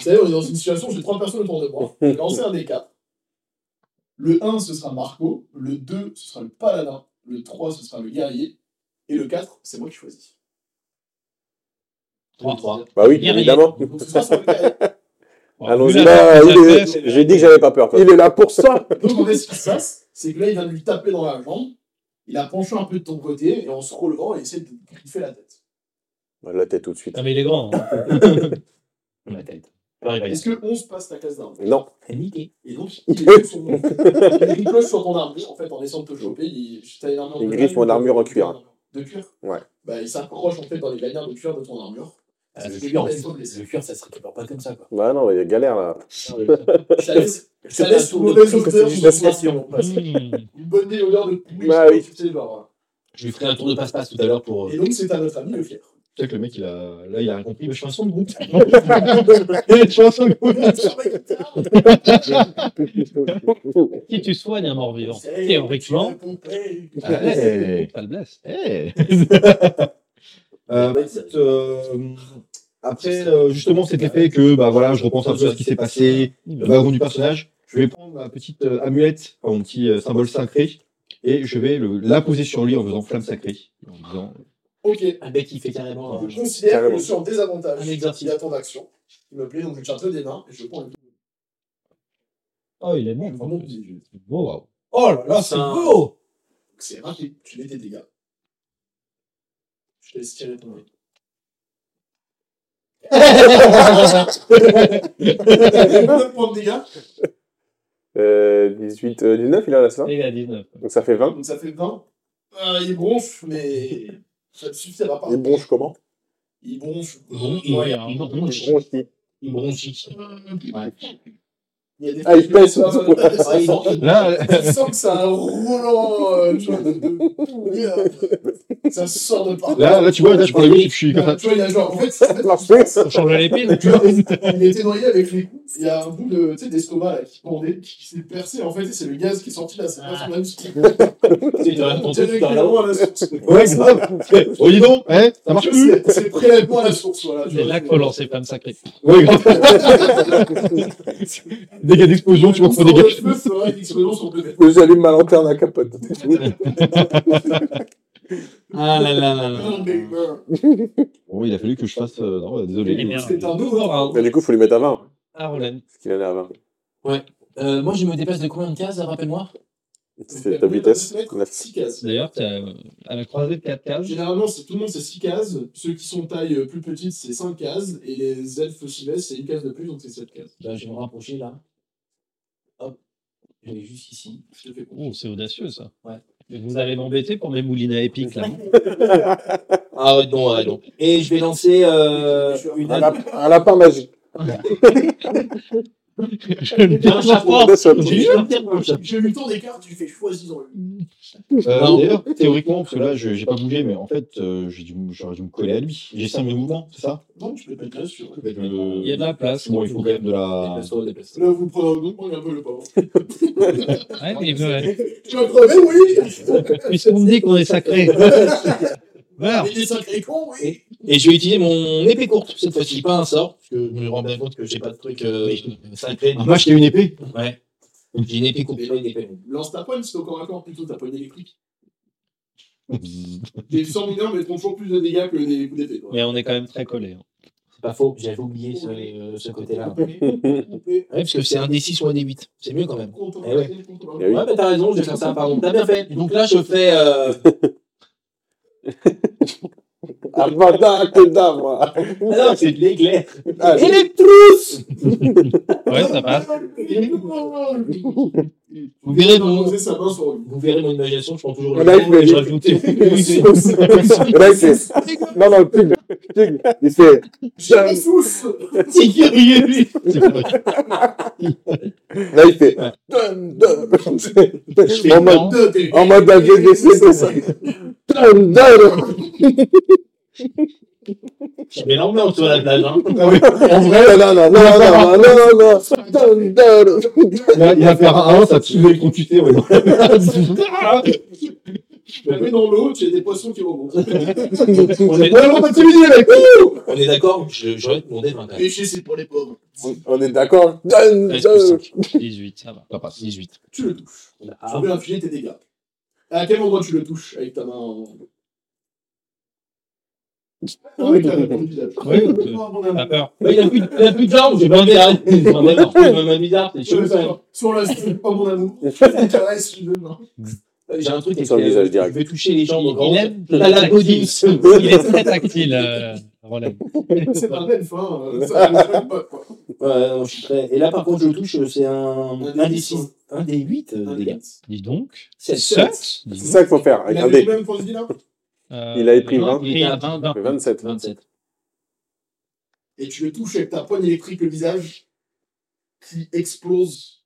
Vous savez, on est dans une situation où j'ai trois personnes autour de moi. Je vais lancer un des quatre. Le 1, ce sera Marco. Le 2, ce sera le paladin. Le 3, ce sera le guerrier. Et le 4, c'est moi qui choisis. 3. Bah oui, Guerrier. évidemment. Donc ce sera sur le guerrier. Allons-y. Là, fesse, J'ai dit que j'avais pas peur. toi. Il est là pour ça. Donc en fait, ce qui se passe, c'est que là, il vient de lui taper dans la jambe. Il a penché un peu de ton côté. Et en se relevant, il essaie de griffer la tête. Bah, La tête tout de suite. Ah, mais il est grand. hein. La tête. Est-ce que 11 passe ta case d'arme Non. Niqué. Et donc, il ricoche sur ton armure, en fait, en essayant de te choper. Il, t'as une armure Il griffe mon armure en cuir. De cuir? Ouais. Bah, il s'accroche en fait dans les lanières de cuir de ton armure. Ah, le cuir, laisse le cuir, ça se récupère pas comme ça, quoi. Bah non, il y a galère là. Ça laisse, ça laisse tout une mauvaise odeur. Hmm. Une bonne odeur de. Bah oui. Je lui ferai un tour de passe-passe tout à l'heure pour. euh, Et donc, c'est à notre ami le fier. Tu sais que le mec, il a... là, il a rien compris. Mais je fais un son de groupe. je fais un son de groupe. Qui tu soignes un mort-vivant Théoriquement, Hey. ça le blesse. Euh, bah, euh, après, euh, justement, cet effet que bah, voilà, je repense un peu à ce qui s'est passé, le wagon du personnage, je vais prendre ma petite euh, amulette, enfin, mon petit euh, symbole sacré, et je vais le- l'imposer sur lui en faisant flamme sacrée. En disant, Ok. Un mec qui fait carrément. Je euh, considère que je suis en désavantage. Un exercice. Il y a ton action. Il me plaît, donc je tiens des mains et je prends une. Oh, il est bon. Vraiment petit. Beau, wow. Oh là là, c'est beau Donc, C'est raté. Tu mets tes dégâts. Je te laisse tirer ton nez. Combien de points de dégâts Euh, 18, euh, 19, il a là ça Il est à 19. Donc ça fait 20. Donc ça fait 20. Euh, il bronche, mais ça ne suffira pas. Il bronche comment? Il bronche. Il, Ouais, il, Il bronche. bronche. Il bronchit. Il y a des Ah, il pèse sur- ouais, il- ça- Là, Tu sens que c'est un roulant. euh, tu vois, de- de- Ça sort de partout. là, là, tu vois, là, je prends le mec, je suis comme ça. Tu vois, il y a genre. En fait. On change l'épine. Tu vois, il était noyé avec les coups. Il y a un bout de, tu sais, d'estomac là, qui pendait, qui s'est percé. En fait, et c'est le gaz qui est sorti là. C'est pas son âme. C'est de la montée tout à l'heure. Directement à la source. Ouais, grave. Oh, dis donc, hein, ça marche plus. C'est c'est prélèvement à la source. Voilà, C'est là qu'il faut lancer flamme sacrée. Ouais, grave. Dégâts d'explosion, tu faut Sans dégâts. que J'allume ma lanterne à capote. Ah là là là là. Bon, il a fallu que je fasse. euh, Non, désolé. C'est un nouveau round. Mais du coup, faut lui mettre à 20. Ah, Roland. Parce qu'il en est à 20. Euh, moi, je me déplace de combien de cases, rappelle-moi C'est ta vitesse. 6 cases. D'ailleurs, t'as, euh, à la croisée de 4 cases. Généralement, c'est- tout le monde c'est 6 cases. Ceux qui sont taille euh, plus petite, c'est 5 cases. Et les elfes Chivès, c'est une case de plus, donc c'est 7 cases. Bah, Je vais me rapprocher là. Je vais juste ici. Oh, c'est audacieux ça. Ouais. Vous allez m'embêter pour mes moulinets épiques là. Ah ouais, non, ouais, non. Et je vais lancer euh, une Un, lap- un lapin magique. Je le dis Un chapeau. Laisse un J'ai petit- eu un terme pour le chapeau. J'ai lu ton des cartes, tu fais choisir lui. Euh, Non. D'ailleurs, théoriquement, parce que là, je j'ai pas bougé, mais en fait, euh, j'aurais dû me coller à lui. J'ai 5 de mouvement, c'est ça? Non, tu peux pas être là sur. Il y a de la place. Bon, il faut quand même de la. Là, vous prenez un autre, prenez un peu le pauvre. Ouais, mais, ouais. Tu vas crever, oui Puisqu'on me dit qu'on est sacré. Voilà. Mais des sacrés cons, oui Et je vais utiliser mon épée courte cette fois-ci, pas un sort, parce que je me rends bien compte que j'ai pas de truc euh, sacré. Ah, moi, j'ai une épée. Ouais. J'ai une épée courte, pas une épée longue. Lance ta poigne, c'est au corps à corps plutôt ta poigne électrique. Des 100 mineurs mettront toujours plus de dégâts que des coups d'épée. Mais on est quand même très collés. hein. C'est pas faux, j'avais oublié ce, euh, ce côté-là. Ouais, parce que c'est un D6 ou un D8. C'est mieux quand même. Eh. Ouais, bah t'as raison, je vais faire ça, pardon. T'as bien fait. Donc là, je fais. Euh... Avada Kedavra. Ah non, c'est de l'éclair. Ah, j'ai- Electrus Ouais, ça passe. Vous verrez mon, poser sa main sur lui. vous verrez mon imagination, je prends toujours fait- et je rajoute. Fait. Non, non, Tig, Tig, il fait. J'ai tous lui Là, il fait. Dun, dun. En mode, deux dés. en mode AGDC, c'est ça. Dun, dun. Je mets l'ambiance sur la plage. Hein. En vrai, non, non, non, non, non, non, non. Il va- faire un 1, ça tue l'électrocuté. Ouais. Tu la mets dans l'eau, tu as des poissons qui remontent. On est, Ouais, on est d'accord, je- j'aurais demandé 20 quand même. Péché, c'est pour les pauvres. On- est d'accord Donne, 13 donne. plus 5. 18, ça va. Ça passe, 18. Tu le touches. Ah, Tu peux infliger tes dégâts. À quel endroit tu le touches avec ta main en... Avec la main dans le visage. Oui, euh, peur. il a plus, de jambes, j'ai pas envie d'arrêter. Enfin, D'accord, c'est même bizarre, c'est chaud. Sur la pas mon amour. Je caresse, je veux, non. J'ai un truc avec, visage euh, direct. Je vais toucher les jambes Il aime la body. Il est très tactile, euh, Roland. C'est pas belle fin. euh, Ça pas, quoi. Ouais, je. Et là, par contre, je touche, c'est un, des un des 8 Un dégâts. hit. Dis donc. C'est Sept. 7 C'est ça qu'il faut faire. Avec un dé. là? Euh, Il avait pris non, 20. Il était à 20, 20. 27. 27. Et tu le touches avec ta poigne électrique le visage qui explose.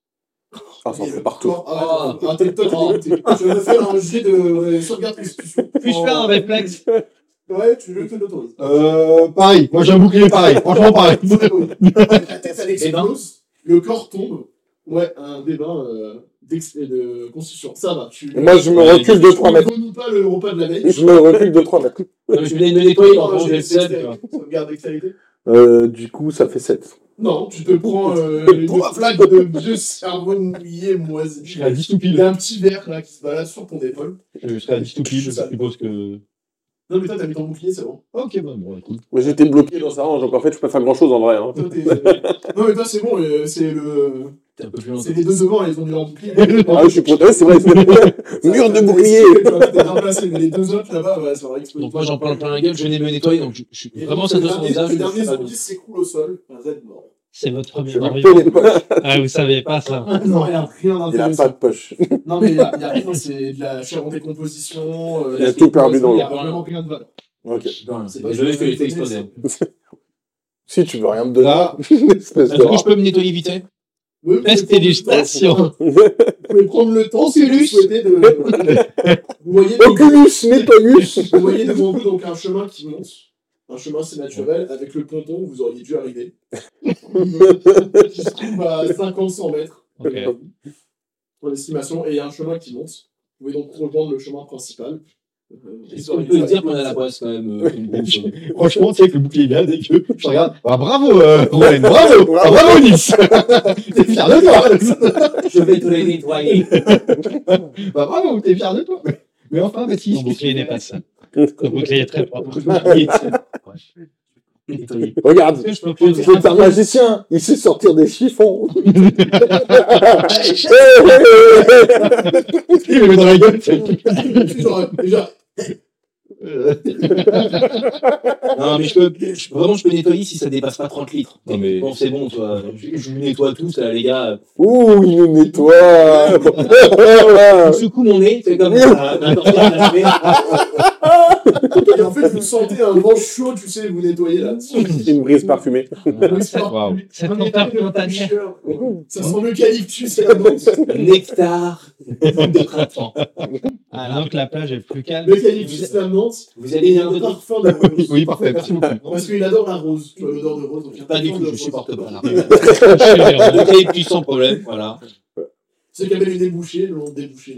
Ah, ça fait le partout. Ah, ah. Je vais faire un jet de euh, sauvegarde constitution. Puis-je faire un réflexe Ouais, tu veux que l'autorise. Euh, pareil. Moi, j'ai un bouclier pareil. Franchement, pareil. La tête, elle explose, le corps tombe. Ouais, un débat euh, de constitution. Ça va. Tu... Moi, je me recule de 3 Tu mètres. ne vomis pas le repas de la veille. Je me recule de 3 mètres. Je voulais me nettoyer Non, quand j'ai le seul. dextérité. Euh, du coup, ça fait 7. Non, tu te prends euh, une flaque de vieux cerveau mouillé, moisi. Je serai à 10 tout Il y a un petit verre là qui se balade sur ton épaule. Je serai à 10 tout pile. Je suppose que. Non, mais toi, t'as mis ton bouclier, c'est bon. Ok, bah, bon, écoute. Mais j'étais bloqué dans sa range, donc en fait, je peux pas faire grand chose en vrai. Hein. Toi, non, mais toi, c'est bon, euh, c'est le. T'es un peu plus loin. C'est les deux devant, ils ont mis leur bouclier. Ah, je suis protégé, c'est vrai. Mur de bouclier. Les deux autres là-bas, ouais, ça va exploser. Donc moi j'en parle plein la gueule, je venais me nettoyer, donc je, suis vraiment ça le doit visage. Le dernier zombie s'écroule au sol, un Z mort. C'est votre premier pas. Ah, vous savez pas ça. Non, il n'y a rien Il a pas de poche. Non, mais il n'y a, y a rien, c'est de la chair en décomposition. euh, Il a tout perdu dans Il n'y a l'eau. vraiment rien de valeur. Ok. Je fait connais, exploser. Si tu veux rien me donner. Là. Espèce Est-ce que je peux me nettoyer vite fait? Oui, vous pouvez Prestidigitation. prendre- Vous pouvez prendre le temps si vous souhaitez de. Vous voyez, Oculus, vous voyez devant vous donc un chemin qui monte. Un chemin, c'est naturel. Avec le ponton, vous auriez dû arriver. qui se trouve à 50-100 mètres. Ok. Pour l'estimation. Et il y a un chemin qui monte. Vous pouvez donc rejoindre le chemin principal. Est-ce qu'on peut dire qu'on a la boisse quand même Franchement, tu sais que le bouclier est bien dégueu. Je regarde. Ah, bravo, euh, Roland. Bravo. Ah, bravo, Nice. T'es fier de toi. Je vais te les nettoyer. Bah, bravo, t'es fier de toi. Mais enfin, Baptiste. Mon bouclier n'est pas ça. Mon bouclier est très propre. Regarde. Que C'est un magicien. Il sait sortir des chiffons. Il me met dans la gueule. Déjà, Non, mais je peux, je- vraiment, je peux nettoyer si ça dépasse pas 30 litres. Non, mais- Bon, c'est bon, toi. Je, je vous nettoie tous, là, les gars. Ouh, il nous nettoie. Je secoue mon nez, c'est comme ça. Et en fait, vous sentez un vent chaud, tu sais, vous nettoyez là. Une brise parfumée. Waouh. Cette odeur printanière. Ça sent l'eucalyptus et la menthe. Nectar de printemps. Ah, donc la plage est plus calme. L'eucalyptus, la menthe, Vous et allez un parfum de rose. Oui, parfait. Merci beaucoup. Parce qu'il adore la rose. Tu vois l'odeur de rose. donc il y a un Pas du tout, de je rose. supporte pas. Je suis L'eucalyptus sans problème, voilà. C'est qu'il y avait les débouchés, le long de débouchés.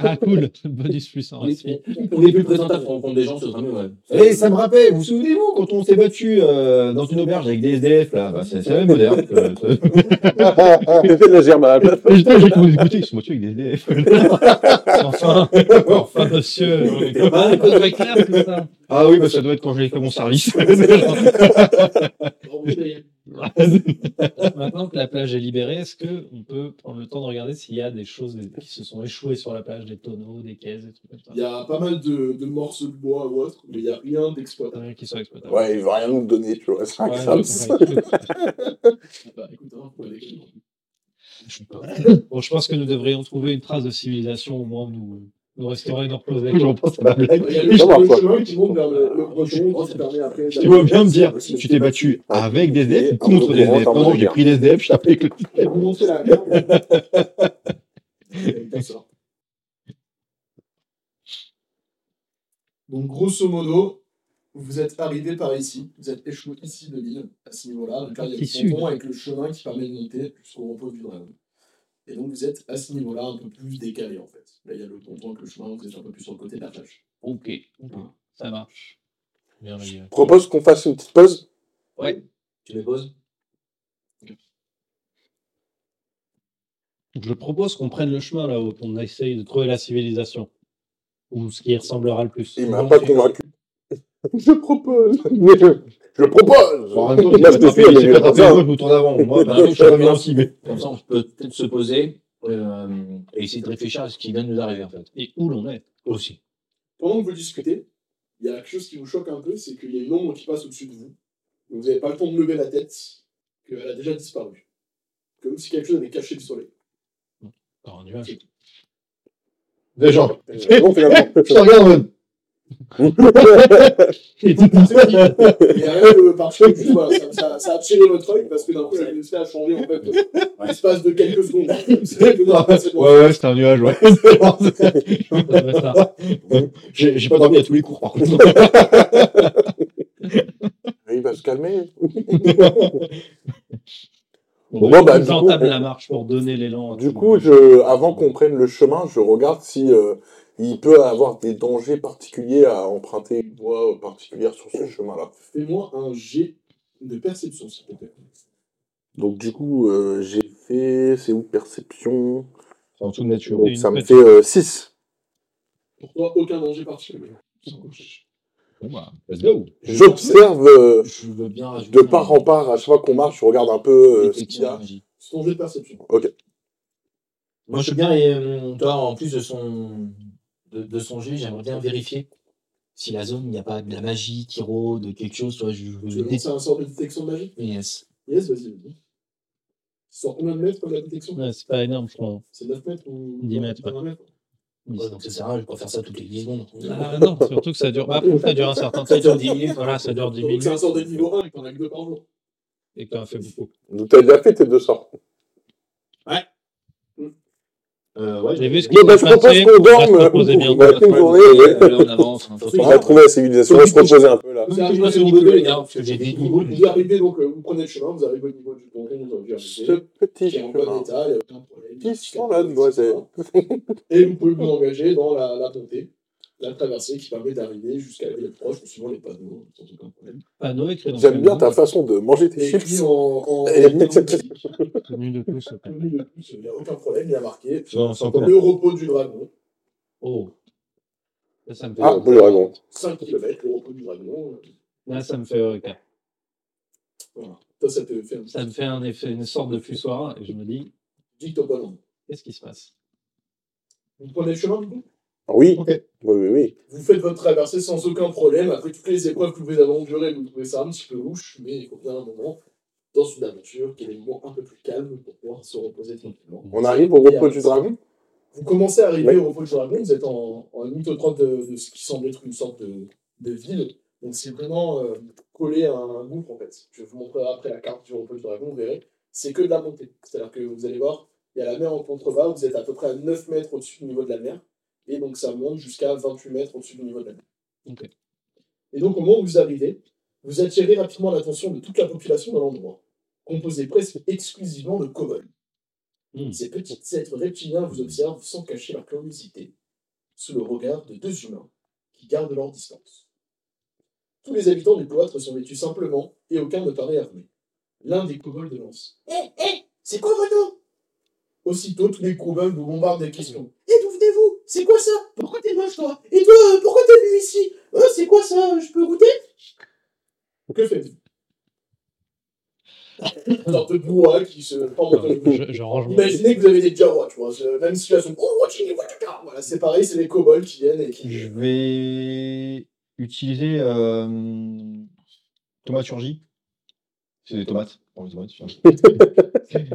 Ah, cool. Bonus plus en On est, respect. on est plus présentable quand on rencontre des gens, ce serait mieux, ouais. Eh, ça me rappelle, vous vous souvenez-vous quand on s'est battu euh, dans une auberge avec des SDF là? Bah, C'est c'est la même moderne. Euh, Il fait de la gerbe à la place. Putain, j'ai commencé à écouter, ils sont battus avec des SDF. Enfin, enfin, monsieur. C'est pas très clair tout ça. Ah oui, bah ça doit être quand j'ai fait mon service. Maintenant que la plage est libérée, est-ce qu'on peut prendre le temps de regarder s'il y a des choses qui se sont échouées sur la plage, des tonneaux, des caisses, des trucs comme ça? Il y a pas mal de, de morceaux de bois ou autre, mais il n'y a rien d'exploitable. Rien qui sont exploitables. Ouais, il veut rien nous donner, tu vois. C'est un. Bah écoute, hein, aller- Bon, je pense que nous devrions trouver une trace de civilisation au moins où nous, nous restaurer nos reposer. Je repense à ma blague. Il y a le, chemin qui monte vers le, breton qui permet après. Je te vois bien me dire, tu t'es battu avec des SDF ou contre des SDF Non, j'ai pris des SDF, je tapais avec le vous montez la merde. Donc, grosso modo, vous êtes arrivé par ici, vous êtes échoué ici de l'île, à ce niveau-là. Là, il y a le ponton avec le chemin qui permet de monter jusqu'au repos du dragon. Et donc vous êtes à ce niveau-là un peu plus décalé en fait. Là il y a le ponton avec le chemin, vous êtes un peu plus sur le côté de la plage. Ok, ça marche. Merveilleux. Je propose qu'on fasse une petite pause. Ouais. Tu les poses Je propose qu'on prenne le chemin là où on essaye de trouver la civilisation. Ou ce qui y ressemblera le plus. Il m'a pas convaincu. Je propose. Je propose. Bon, en même temps, Moi, je moi, je me tourne avant. Moi, je reviens aussi, mais. Comme ça, on peut peut-être se poser euh, et essayer de réfléchir à ce qui vient de nous arriver, en fait. Et où l'on est. Aussi. Pendant que vous discutez, il y a quelque chose qui vous choque un peu, c'est qu'il y a une ombre qui passe au-dessus de vous. Donc, vous n'avez pas le temps de lever la tête, qu'elle a déjà disparu. Comme si quelque chose avait caché le soleil. Encore un nuage. Déjà. Euh, bon, finalement. Je te regarde, man. Il y a rien de particulier, juste, voilà, ça, ça, ça a attiré votre œil parce que d'un coup, la luminosité a changé en fait euh, l'espace de quelques secondes. C'est que c'est. Ouais, ouais, c'était un nuage, ouais. J'ai pas dormi à tous les cours, par contre. Il va se calmer. Bon, Bon, bah, du j'entame coup- la marche pour donner l'élan. Du tout le coup, je, avant qu'on prenne le chemin, je regarde si euh, il peut avoir des dangers particuliers à emprunter une voie particulière sur ce chemin-là. Fais-moi un jet de perception, s'il te plaît. Donc du coup, euh, j'ai fait, c'est où perception? C'est en de nature. Donc ça me fait 6. Pour toi, aucun danger particulier? Bon, bah, let's go. J'observe euh, de part en part, à chaque fois qu'on marche, je regarde un peu euh, ce qu'il y a. C'est ton jet de perception. Moi, je veux bien, et, euh, toi, en plus de son, de, de son jet, j'aimerais bien vérifier si la zone, il n'y a pas de la magie qui rôde, quelque chose. Toi, je Tu veux veux lancer un sort de détection de magie? Yes. Yes, vas-y, vas-y. Sur combien de mètres la détection? Ouais, c'est pas énorme, je crois. C'est 9 mètres ou 10 mètres, ouais. 20 mètres Ouais, donc ça sert à rien, je peux faire ça toutes les 10 secondes. Ah non, surtout que ça dure. Bah, après, ça dure un certain temps. Ça dure 10 minutes. Voilà, ça dure 10 Donc minutes. c'est un sort de niveau 1 et qu'on a que 2 par jour. Et qu'on a fait beaucoup. Donc t'as déjà fait tes deux sorts. Euh, ouais, J'ai vu ce qui bah, je propose qu'on on va dorme. se reposer bien. On avance. hein, On va trouver la civilisation, on va se reposer un peu là. Vous Je arrivez au donc, niveau 2, euh, les gars, parce que j'ai des niveaux. Vous arrivez donc, euh, vous prenez le chemin, vous arrivez au niveau du donjon, vous avez Ce arrivé. petit Qui est en bon chemin. état, il n'y a aucun problème. Qui sent la demoiselle Et vous pouvez vous engager dans la, la montée, la traversée qui permet d'arriver jusqu'à la ville proche, suivant les panneaux, sans aucun problème. Panneau écrit dans J'aime bien le ta façon de manger tes chips. en, Et- de tous. de tous, il n'y a aucun problème, il y a marqué Non, le repos du dragon, Oh. Là, ça me fait. Ah, bon, le dragon. 5 km, le repos du dragon. Là, ça me fait. Voilà. Ça, ça te fait un Ça me fait un effet, une sorte de fussoir. Et je me dis, petit topon. qu'est-ce qui se passe? Vous prenez le chemin du coup? Oui. Ok. Oui, oui, oui. Vous faites votre traversée sans aucun problème. Après toutes les épreuves que vous avez endurées, vous trouvez ça un petit peu louche, mais il faut bien un moment dans une aventure qui est des moments un peu plus calmes pour pouvoir se reposer tranquillement. On arrive au repos du dragon? Vous commencez à arriver Oui. au repos du dragon, vous êtes en, en limite au 30 de, de ce qui semble être une sorte de, de ville. Donc c'est vraiment euh, collé à un gouffre en fait. Je vous montrerai après la carte du repos du dragon, vous verrez. C'est que de la montée. C'est-à-dire que vous allez voir, il y a la mer en contrebas, vous êtes à peu près à 9 mètres au-dessus du niveau de la mer. Et donc ça monte jusqu'à 28 mètres au-dessus du niveau de la mer. Et donc au moment où vous arrivez, vous attirez rapidement l'attention de toute la population de l'endroit, composée presque exclusivement de kobolds. Hmm. Ces petits êtres reptiliens vous observent sans cacher leur curiosité, sous le regard de deux humains qui gardent leur distance. Tous les habitants du cloître sont vêtus simplement et aucun ne paraît armé. L'un des kobolds lance Hé, hé, c'est quoi votre nom Aussitôt, tous les kobolds vous bombardent des questions. Venez-vous C'est quoi ça? Pourquoi t'es moche, toi? Et toi, euh, pourquoi t'es venu ici? Euh, C'est quoi ça? Je peux goûter? Que faites-vous? Une sorte de bois qui se je, je range Imaginez que vous avez des Jawa, tu vois, même situation. Oh, watching, watching, Voilà, c'est pareil, c'est les kobolds qui viennent et qui. Je vais utiliser euh, thaumaturgie. C'est des tomates. Bon, les tomates, tiens.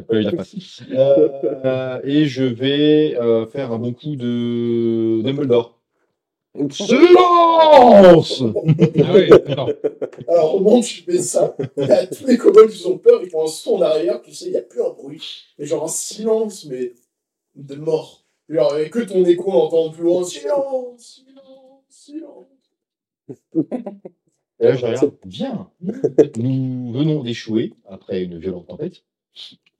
Ouais, il a pas. Euh, et je vais euh, faire un bon coup de Dumbledore. Silence Ah oui, d'accord. Alors, au moment où tu fais ça, tous les kobolds qui ont peur, ils font un son derrière, tu sais, il n'y a plus un bruit. Mais genre un silence, mais de mort. Genre, a que ton écho entend plus loin silence, silence, silence. Et là, je regarde. Bien. Nous venons d'échouer après une violente tempête.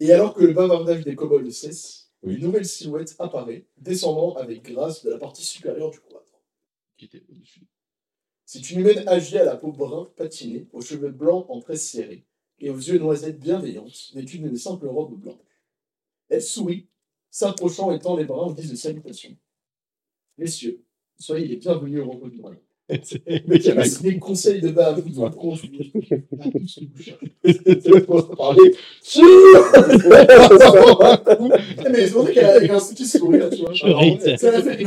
Et alors que le bavardage des kobolds cesse, Une nouvelle silhouette apparaît, descendant avec grâce de la partie supérieure du cloître. C'est une humaine âgée à la peau brun patinée, aux cheveux blancs en tresses serrées, et aux yeux noisettes bienveillantes, vêtue d'une simple robe blanche. Elle sourit, s'approchant et tend les bras en guise de salutation. Messieurs, soyez les bienvenus au repos du dragon. Mais Les conseils de bas vous vont conduire à tout ce que vous cherchez. parler. Mais c'est vrai qu'elle a avec un petit sourire, tu vois. Ça la fait.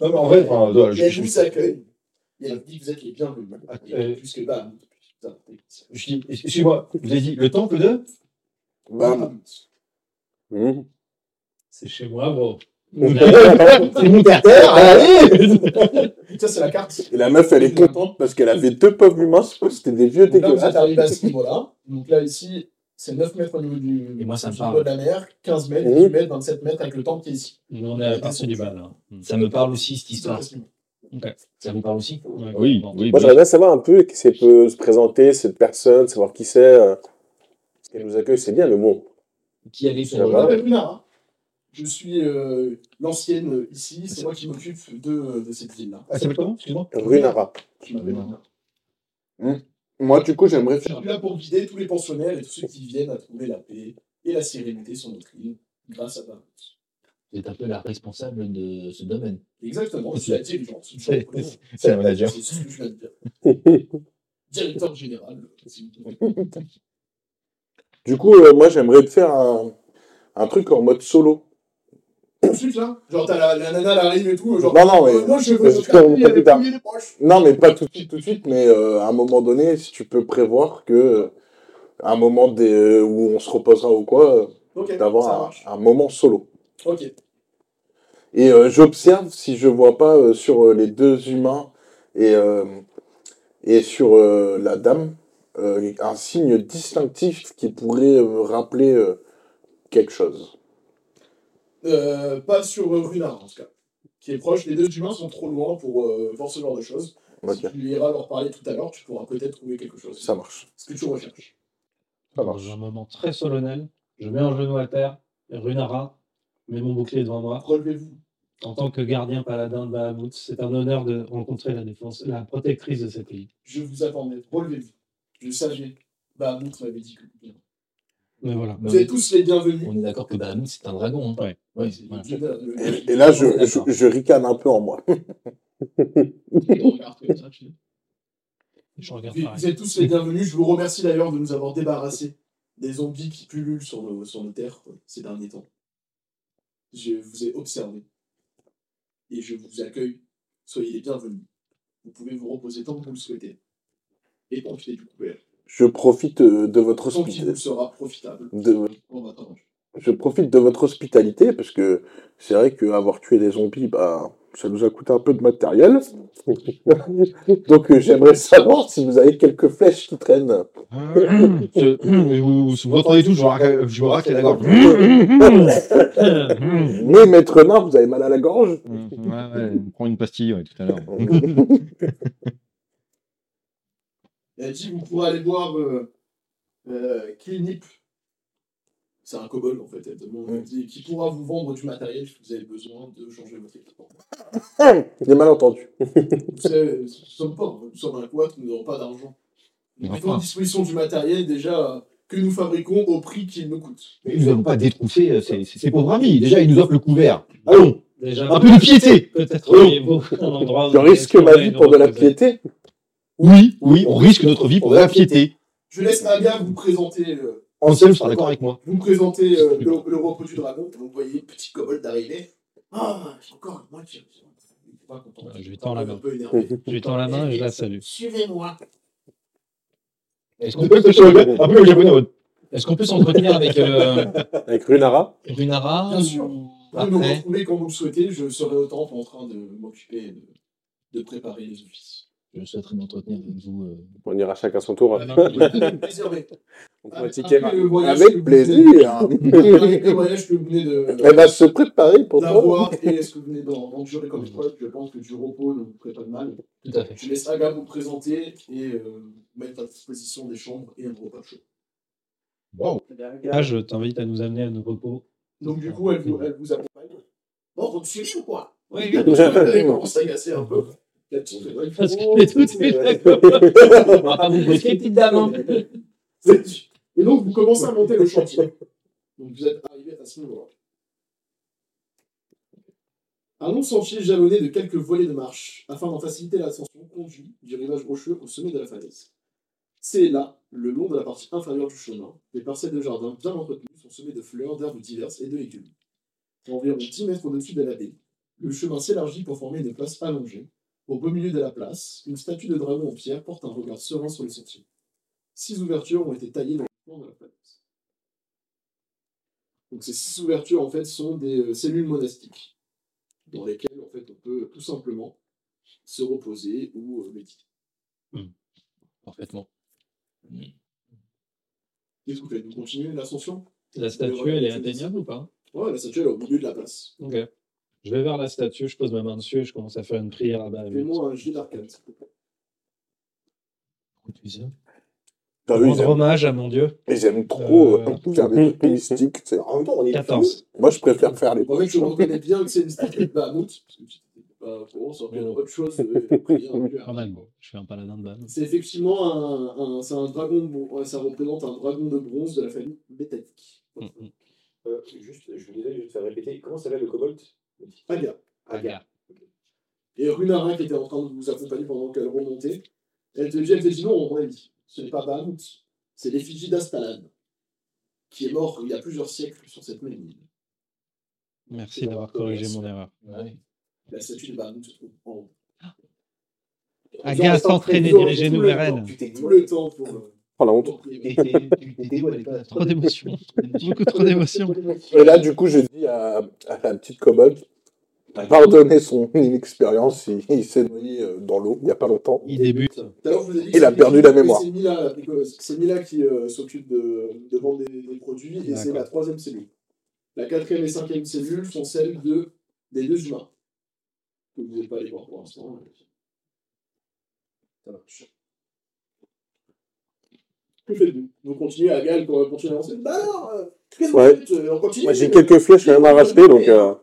Non, mais en vrai, enfin, je, vous accueille. Et elle dit que vous êtes les bienvenus. Et Euh, plus que apportez. je dis, excusez-moi, vous avez dit le temple de Bah, mmh. C'est chez moi, bro. Terre, allez Ça, c'est la carte. Et la meuf, elle est contente parce qu'elle avait deux pauvres humains, c'était des vieux là, vous dégueulasses. arrivé à ce niveau-là. Donc là, ici, c'est 9 mètres au niveau du, Et moi, ça niveau de la mer, 15 mètres, Mhm. 18 mètres, 27 mètres avec le temple qui est ici. On est à la partie du bas, là. Ça me parle aussi, cette histoire. Ça vous parle aussi? Ouais, Oui, bon. oui. Moi, j'aimerais bien savoir un peu qui c'est peut se présenter, cette personne, savoir qui c'est. Parce qu'elle nous accueille, c'est bien, mais bon. Qui avait Ça Je. Je suis euh, l'ancienne euh, ici. C'est moi qui m'occupe de, de cette ville-là. Ah, ça s'appelle comment Excuse-moi. Runara. Je Lunara. Moi, du coup, j'aimerais Je faire. suis là pour guider tous les pensionnaires et tous ceux qui viennent à trouver la paix et la sérénité sur notre île grâce à Bahamut. Vous êtes un peu la responsable de ce domaine. Exactement, c'est la dirigeance. C'est c'est la manager. C'est ce que je viens de dire. Directeur général. s'il vous plaît. Du coup, euh, moi, j'aimerais faire un, un truc en mode solo. Tout de suite là Genre t'as la, la nana, elle arrive et tout. Genre, Non, non, mais- euh, moi je veux plus tard. Non, mais pas tout de suite, tout de suite, mais euh, à un moment donné, si tu peux prévoir que, euh, un moment des, euh, où on se reposera ou quoi, d'avoir un, un moment solo. Ok. Et j'observe si je vois pas sur les deux humains et, et sur la dame un signe distinctif qui pourrait me rappeler quelque chose. Euh, pas sur euh, Runard en tout cas. Qui est proche, les deux humains sont trop loin pour euh, voir ce genre de choses. Ok, Si tu iras leur parler tout à l'heure, tu pourras peut-être trouver quelque chose. ça marche. Ce que tu recherches. Ça marche. Dans un moment très solennel, je mets un genou à terre, et Runara met mon bouclier devant moi. Relevez-vous. En tant que gardien paladin de Bahamut, c'est un honneur de rencontrer la défense, la protectrice de cette île. Je vous attendais. Relevez-vous. Je savais. Bah, Mout m'avait dit que. Mais voilà. Vous êtes tous les bienvenus. On est d'accord que Bahamut, c'est un dragon. Hein. Ouais. Ouais, voilà. Et, et là, je, je, je ricane un peu en moi. Je regarde Vous êtes tous les bienvenus. Je vous remercie d'ailleurs de nous avoir débarrassés des zombies qui pullulent sur nos, sur nos terres ces derniers temps. Je vous ai observé. Et je vous accueille. Soyez les bienvenus. Vous pouvez vous reposer tant que vous le souhaitez. Et profiter du couvert. Je profite euh, de votre hospitalité. sera profitable. De, t'arranger. je profite de votre hospitalité parce que c'est vrai qu'avoir tué des zombies, bah, ça nous a coûté un peu de matériel. Donc euh, j'aimerais savoir si vous avez quelques flèches qui traînent. Je- vous, vous entendez tout, je me racle, je me racle la gorge. Mais maître nain, vous avez mal à la gorge Ouais, ouais, on prend une pastille ouais, tout à l'heure. Elle a dit vous pourrez aller voir euh, euh. C'est un kobold en fait. Elle demande elle dit, qui pourra vous vendre du matériel si vous avez besoin de changer votre équipement. J'ai mal entendu. Nous sommes pauvres, nous sommes un quad, nous n'avons pas d'argent. Nous mettons à disposition du matériel déjà que nous fabriquons au prix qu'il nous coûte. Mais nous n'allons pas détrousser euh, ces, ces- ces pauvres amis. Déjà, ils nous offrent le couvert. Allons, Déjà, un peu de piété. peut-être un endroit où Je risque ma vie pour de la piété. Oui, oui, on risque notre vie pour la piété. Je laisse Aga vous présenter, euh, Anselme sera d'accord avec moi. vous présenter euh, le, le repos du dragon. Vous voyez, petit kobold arriver. Ah, j'ai encore une moitié. Il est pas content. Je lui tends la Un main. Je lui tends la main et je la salue. Suivez-moi. Est-ce On qu'on peut un peu japonais est-ce qu'on peut s'entretenir avec euh, Avec Runara. Runara Bien sûr. ou Vous pouvez nous retrouver quand vous le souhaitez. Je serai au temple en train de m'occuper de, de préparer les offices. Je souhaiterais m'entretenir avec vous. euh, On ira chacun son tour. Ah, non, On Ah, pourrait ticket. après le voyage que Avec vous plaisir. avec le voyage que vous venez de Elle va se préparer pour toi. d'avoir et ce que vous venez d'en- d'endurer comme épreuve, je pense que du repos ne vous ferait pas de mal. Tout à fait. Je laisse Aga vous présenter et euh, mettre à disposition des chambres et un repas chaud. Wow. Là, je t'invite à nous amener à nos repos Donc du coup, elle vous, elle vous accompagne. Bon, vous me suivez ou quoi Oui, Elle commence à agacer un peu. La petite- Parce que j'ai tout d'accord. On va pas vous brusquer, petite dame. hein. Et donc, vous commencez à monter le chantier. Donc, vous êtes arrivé à ce niveau-là. Un long sentier jalonné de quelques volets de marche, afin d'en faciliter l'ascension, conduit du rivage rocheux au sommet de la falaise. C'est là, le long de la partie inférieure du chemin, les parcelles de jardin bien entretenues sont semées de fleurs, d'herbes diverses et de légumes. Environ 10 mètres au-dessus de la baie, le chemin s'élargit pour former une place allongée. Au beau milieu de la place, une statue de dragon en pierre porte un regard serein sur le sentier. Six ouvertures ont été taillées dans le flanc de la falaise. Donc ces six ouvertures en fait sont des euh, cellules monastiques dans lesquelles en fait on peut tout simplement se reposer ou euh, méditer. Parfaitement. Qu'est-ce que vous faites? Vous continuez l'ascension? La statue, elle est atteignable ou pas? Ouais, la statue elle est au milieu de la place. Ok. Je vais vers la statue, je pose ma main dessus et je commence à faire une prière à bas. Fais-moi un jet d'arcane. s'il te plaît. Pourquoi tu dis ça T'as vu, ils Rendre aiment, hommage à mon dieu. ils aiment trop Euh, euh, faire des trucs mystiques. tu sais. En même temps, on est 14. Moi, je préfère faire les En fait, je reconnais bien que c'est une statue de Bahamut, parce que tu n'étais pas au courant, ça aurait autre chose. euh, prière, bon, je suis un paladin de Ban. C'est effectivement un, un- c'est un dragon, ouais, ça représente un dragon de bronze de la famille métallique. Mm, mm. Euh, juste, je vous disais, je vais te faire répéter. Comment s'appelle le kobold? Aga. Aga. Et Runarin, qui était en train de vous accompagner pendant qu'elle remontait, elle te dit, elle te dit non, mon ami, ce n'est pas Bahamut, c'est l'effigie d'Astalan, qui est mort il y a plusieurs siècles sur cette même île. Merci d'avoir corrigé mon erreur. Ouais. La statue de Bahamut se trouve en haut. Aga s'entraîner, Ils ont- diriger tout nous le vers elle. Tout le temps pour. euh, Oh la honte. Et Trop d'émotions. Beaucoup trop d'émotions. Et là, du coup, je dis à, à la petite kobold, pardonnez son inexpérience, il, il s'est noyé euh, dans l'eau il n'y a pas longtemps. Il débute. Il a perdu la mémoire. C'est Mila. C'est qui euh, s'occupe de, de vendre des, des produits et c'est la troisième cellule. La quatrième et cinquième cellule sont celles de, des deux humains. Que vous n'êtes pas allé voir pour l'instant. Ça marche. Que faites-vous? Vous continuez à Gal pour continuer à avancer Bah alors, euh, qu'est-ce que Ouais. vous faites Euh, On continue Moi, j'ai quelques flèches quand même à racheter, donc euh,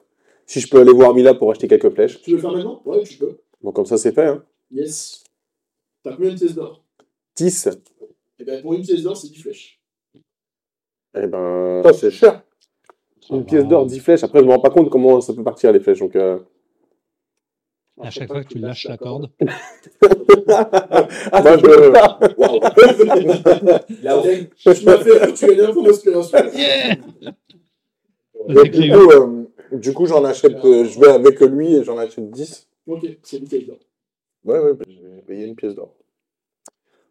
si je peux aller voir Mila pour acheter quelques flèches. Tu veux le faire maintenant? Ouais, tu peux. Bon, comme ça, c'est fait. Hein. Yes. T'as combien de pièces d'or? 10. Eh ben, pour une pièce d'or, c'est 10 flèches. Eh ben, Ça, c'est cher. une pièce d'or, 10 flèches. Après, je me rends pas compte comment ça peut partir les flèches. Donc, euh... À chaque fois que tu lâches la corde, ah, Moi, pas. Là, Je m'as fait tu es l'info d'inspiration. Et du coup, euh, du coup, j'en achète, euh, je vais avec lui et j'en achète 10. Ok, c'est une pièce d'or. Ouais, ouais, je vais payer une pièce d'or.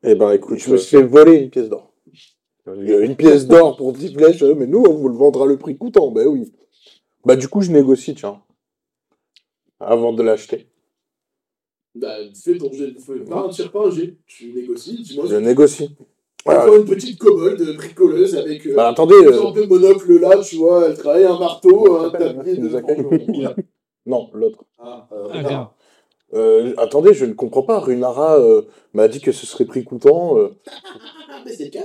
Eh ben, écoute, Je me suis fait voler une pièce d'or. A Une pièce d'or pour 10 flèches, euh, mais nous, on vous le vendra le prix coûtant. Ben oui. Bah, du coup, je négocie, tiens. Avant de l'acheter. Bah, fais ton jet. Fais pas un tir, pas un jet. Tu négocies. Dis-moi, Je négocie. Voilà. prends une petite kobold bricoleuse avec euh, Bah, attendez, une euh, sorte de monocle là, tu vois. Elle travaille un marteau, un tablier de non, l'autre. Ah, euh, Ah. Euh, attendez, je ne comprends pas. Runara euh, m'a dit que ce serait prix coûtant. euh, Ah, mais c'est le cas.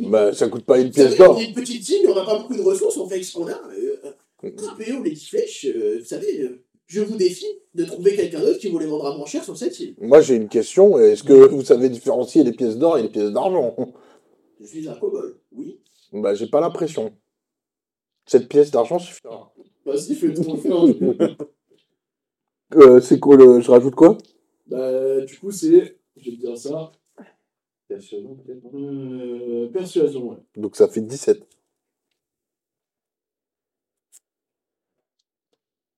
bah, ça coûte pas une pièce savez, on d'or. est une petite île, on n'a pas beaucoup de ressources, on fait ce qu'on a. Euh, les 10 flèches, euh, vous savez, euh, je vous défie de trouver quelqu'un d'autre qui vous les vendra moins cher sur cette île. Moi, j'ai une question. Est-ce que vous savez différencier les pièces d'or et les pièces d'argent? Je suis un kobold, oui. Bah, j'ai pas l'impression. Cette pièce d'argent suffira. Vas-y, fais ton fais un jet. Euh, c'est quoi le... Je rajoute quoi? Bah, du coup, c'est. Je vais te dire ça. persuasion, peut-être, Euh, persuasion, ouais. Donc ça fait 17.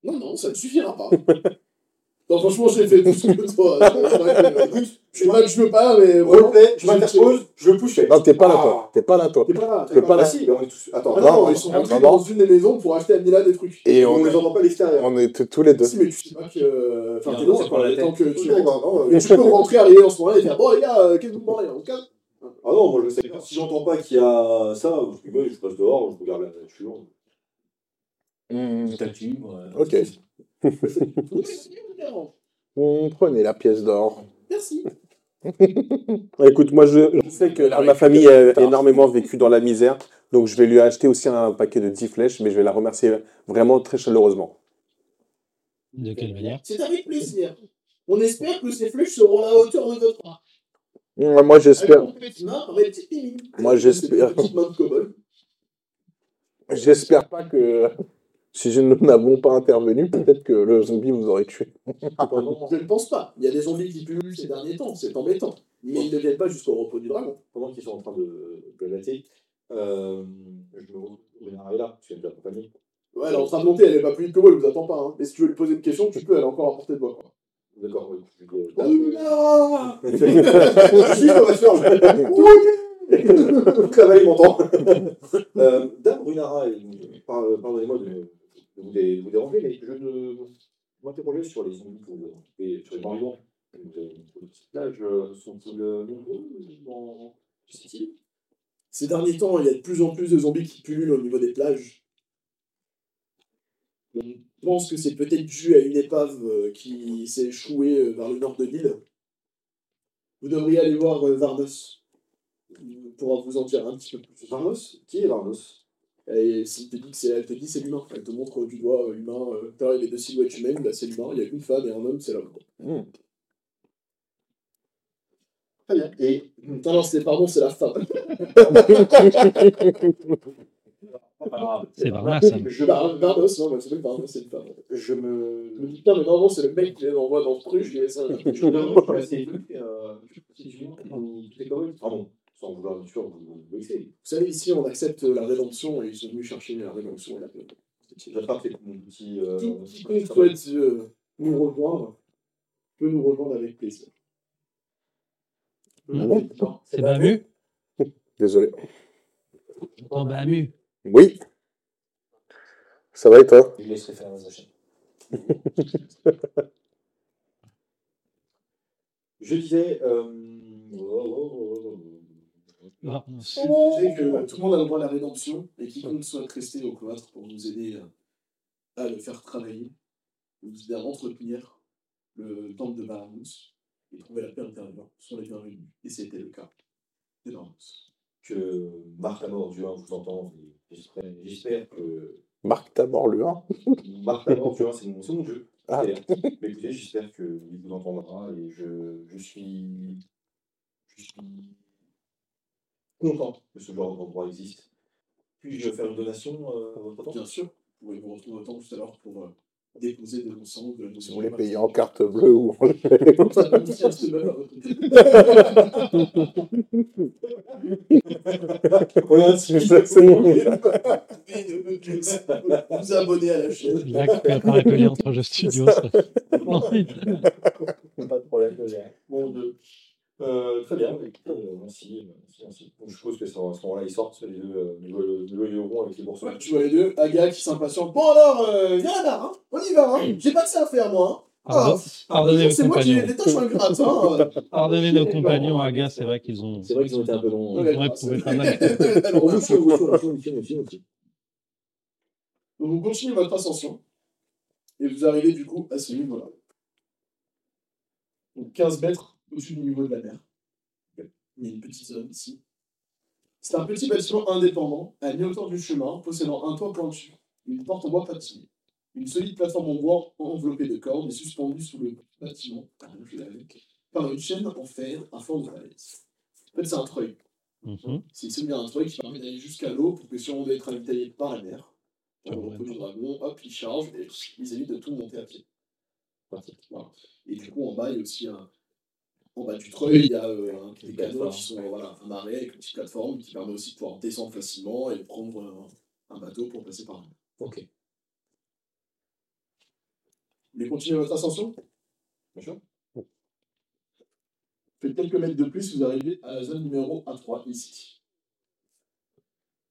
Non, non, ça ne suffira pas. non, franchement, j'ai fait tout ce que toi. Je sais pas que je veux pas, mais. Roleplay, je m'interpose, je le pousse. Non, t'es pas là, Ah. toi. T'es pas là, toi. T'es pas là. T'es pas là. Ah si, mais on est tous... Attends, Non, ils sont rentrés dans une des maisons pour acheter à Mila des trucs. Et on les entend pas à l'extérieur. on est tous les deux. Si, mais tu sais pas que. Enfin, Non, t'es loin, temps que tu. non, Tu peux rentrer, arriver en ce moment-là et faire Bon, les gars, euh, qu'est-ce que vous demandez On se calme Ah non, moi je sais pas. Si j'entends pas qu'il y a ça, je passe dehors, je regarde la nature. Moi. Ok. On prenait la pièce d'or. Merci. Écoute, moi, je, je sais que La ma famille a énormément vécu dans la misère. Donc je vais lui acheter aussi un paquet de 10 flèches, mais je vais la remercier vraiment très chaleureusement. De quelle manière? C'est avec plaisir. On espère que ces flèches seront à la hauteur de votre bras. Moi, moi, j'espère. Moi, j'espère. J'espère pas que si je n'avons pas intervenu, peut-être que le zombie vous aurait tué. Je ne pense pas. Il y a des zombies qui pullulent ces derniers temps, c'est embêtant. Mais ils ne viennent pas jusqu'au repos du dragon. Pendant qu'ils sont en train de glater, euh, je me retrouve là, parce qu'elle est déjà accompagnée. Ouais, elle est en train de monter, elle est pas plus vite que moi, elle vous attend pas. Hein. Et si tu veux lui poser une question, tu peux, elle est encore à portée de voix. quoi. D'accord, oui. Oh euh, là Je suis comme ça. Le travail m'entend. Euh, Dame Runara, par- pardonnez-moi de, de vous, dé- vous déranger, mais je ne m'interrogeais sur les zombies que vous avez sur les cette plage. Sont-ils nombreux dans Ces derniers temps, il y a de plus en plus de zombies qui pullulent au niveau des plages. On pense que c'est peut-être dû à une épave euh, qui s'est échouée euh, vers le nord de l'île. Vous devriez aller voir euh, Varnos. Il pourra vous en dire un petit peu plus. Varnos? Qui est Varnos? Et dit que c'est, elle te dit c'est l'humain. Elle te montre du doigt euh, l'humain. Euh, avait deux silhouettes humaines, là c'est l'humain. Il y a une femme et un homme, c'est l'homme. Hmm. Très bien. Et. Non, non, c'est, pardon, c'est la femme. C'est. Je, non, c'est une femme. je Je me dis, putain, mais normalement, c'est le mec qui les envoie dans ce truc, je dis ça. Je me demande, je suis assez étonné, euh, si tu viens, on y- tout est correct. Ah bon, sans vouloir bien sûr vous vous vexer. Vous savez, ici, on accepte la rédemption et ils sont venus chercher la rédemption et la paix. Mon petit. euh, Tout quiconque souhaite euh, nous rejoindre peut nous rejoindre avec plaisir. C'est Bamu Désolé. Oh, Bamu. Oui. Ça va et toi? Je laisserai faire les achats. Je disais. Euh... oh, oh, oh, sais que tout le monde a le droit à la rédemption et quiconque souhaite rester au cloître pour nous aider à, à le faire travailler, nous aider à entretenir le temple de Baramous et trouver la paix intérieure sont les bienvenus. Et c'était le cas de Baramous. que Marc la mort du 1 vous entend. et J'espère que Marc Tabor, le 1. Marc la mort du 1, c'est mon, c'est mon jeu. Ah. Mais écoutez, j'espère qu'il vous entendra et je, je suis. Je suis content que ce genre d'endroit existe. Puis-je faire une donation euh, à votre temps Bien sûr, vous pouvez vous retrouver au temps tout à l'heure pour euh, déposer de l'encens, de la Si vous voulez payer en carte bleue ou en tête. Voilà, C'est bon. Vous abonner à la chaîne. Là, tu peux apparaître le lien entre jeux studio. Pas de problème. Bon, de... Euh, très bien, euh, merci, merci, merci. Donc, je suppose que c'est à ce moment-là, ils sortent les deux, euh, les deux, les deux ronds avec les bourses. Ouais, tu vois les deux, Aga qui s'impatiente. Bon alors, euh, viens là, hein. on y va, hein. j'ai pas que ça à faire moi. Hein. Pardon- Pardonnez c'est nos moi qui des tâches ingrates. Hein. Pardonnez nos compagnons, Aga, c'est vrai qu'ils ont. C'est vrai qu'ils ont été un peu longs. Ils ont éprouvé pas mal. Donc vous continuez votre ascension et vous arrivez du coup à ce niveau-là. Donc 15 mètres au-dessus du niveau de la mer. Il y a une petite zone ici. C'est un petit bâtiment indépendant, à mi-hauteur du chemin, possédant un toit pointu, une porte en bois patiné, une solide plateforme en bois enveloppée de cordes et suspendue sous le bâtiment par une chaîne en fer à forme de falaise. En fait, c'est un treuil. Mhm. C'est c'est bien un treuil qui permet d'aller jusqu'à l'eau pour que si on doit être ravitaillé par la mer, Ah on repose le dragon, hop, il charge et ils évitent de tout monter à pied. Voilà. Et du coup, en bas, il y a aussi un. En bas du treuil, il y a euh, un, des Des canaux qui sont voilà, amarrés avec une petite plateforme qui permet aussi de pouvoir descendre facilement et prendre un, un bateau pour passer par là. Ok. Vous voulez continuer votre ascension? Bien sûr. Faites quelques mètres de plus, vous arrivez à la zone numéro 1-3, ici.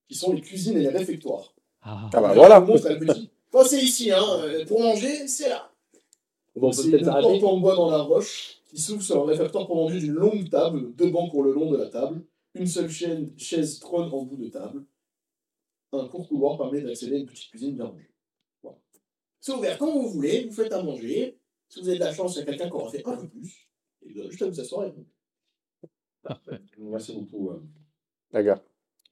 Qui sont les cuisines et les réfectoires. Ah, Ah bah voilà. C'est ici, hein, euh, pour manger, c'est là. Bon, on c'est une peut-être porte en bois dans la roche qui s'ouvre sur un réfectoire pendu d'une longue table, deux bancs pour le long de la table, une seule chaîne, chaise trône en bout de table. Un court couloir permet d'accéder à une petite cuisine bien rangée. Voilà. C'est ouvert quand vous voulez, vous faites à manger. Si vous avez de la chance, il y a quelqu'un qui aura fait un peu plus. Et vous avez juste à vous asseoir. et- parfait. Merci beaucoup. euh. La gars.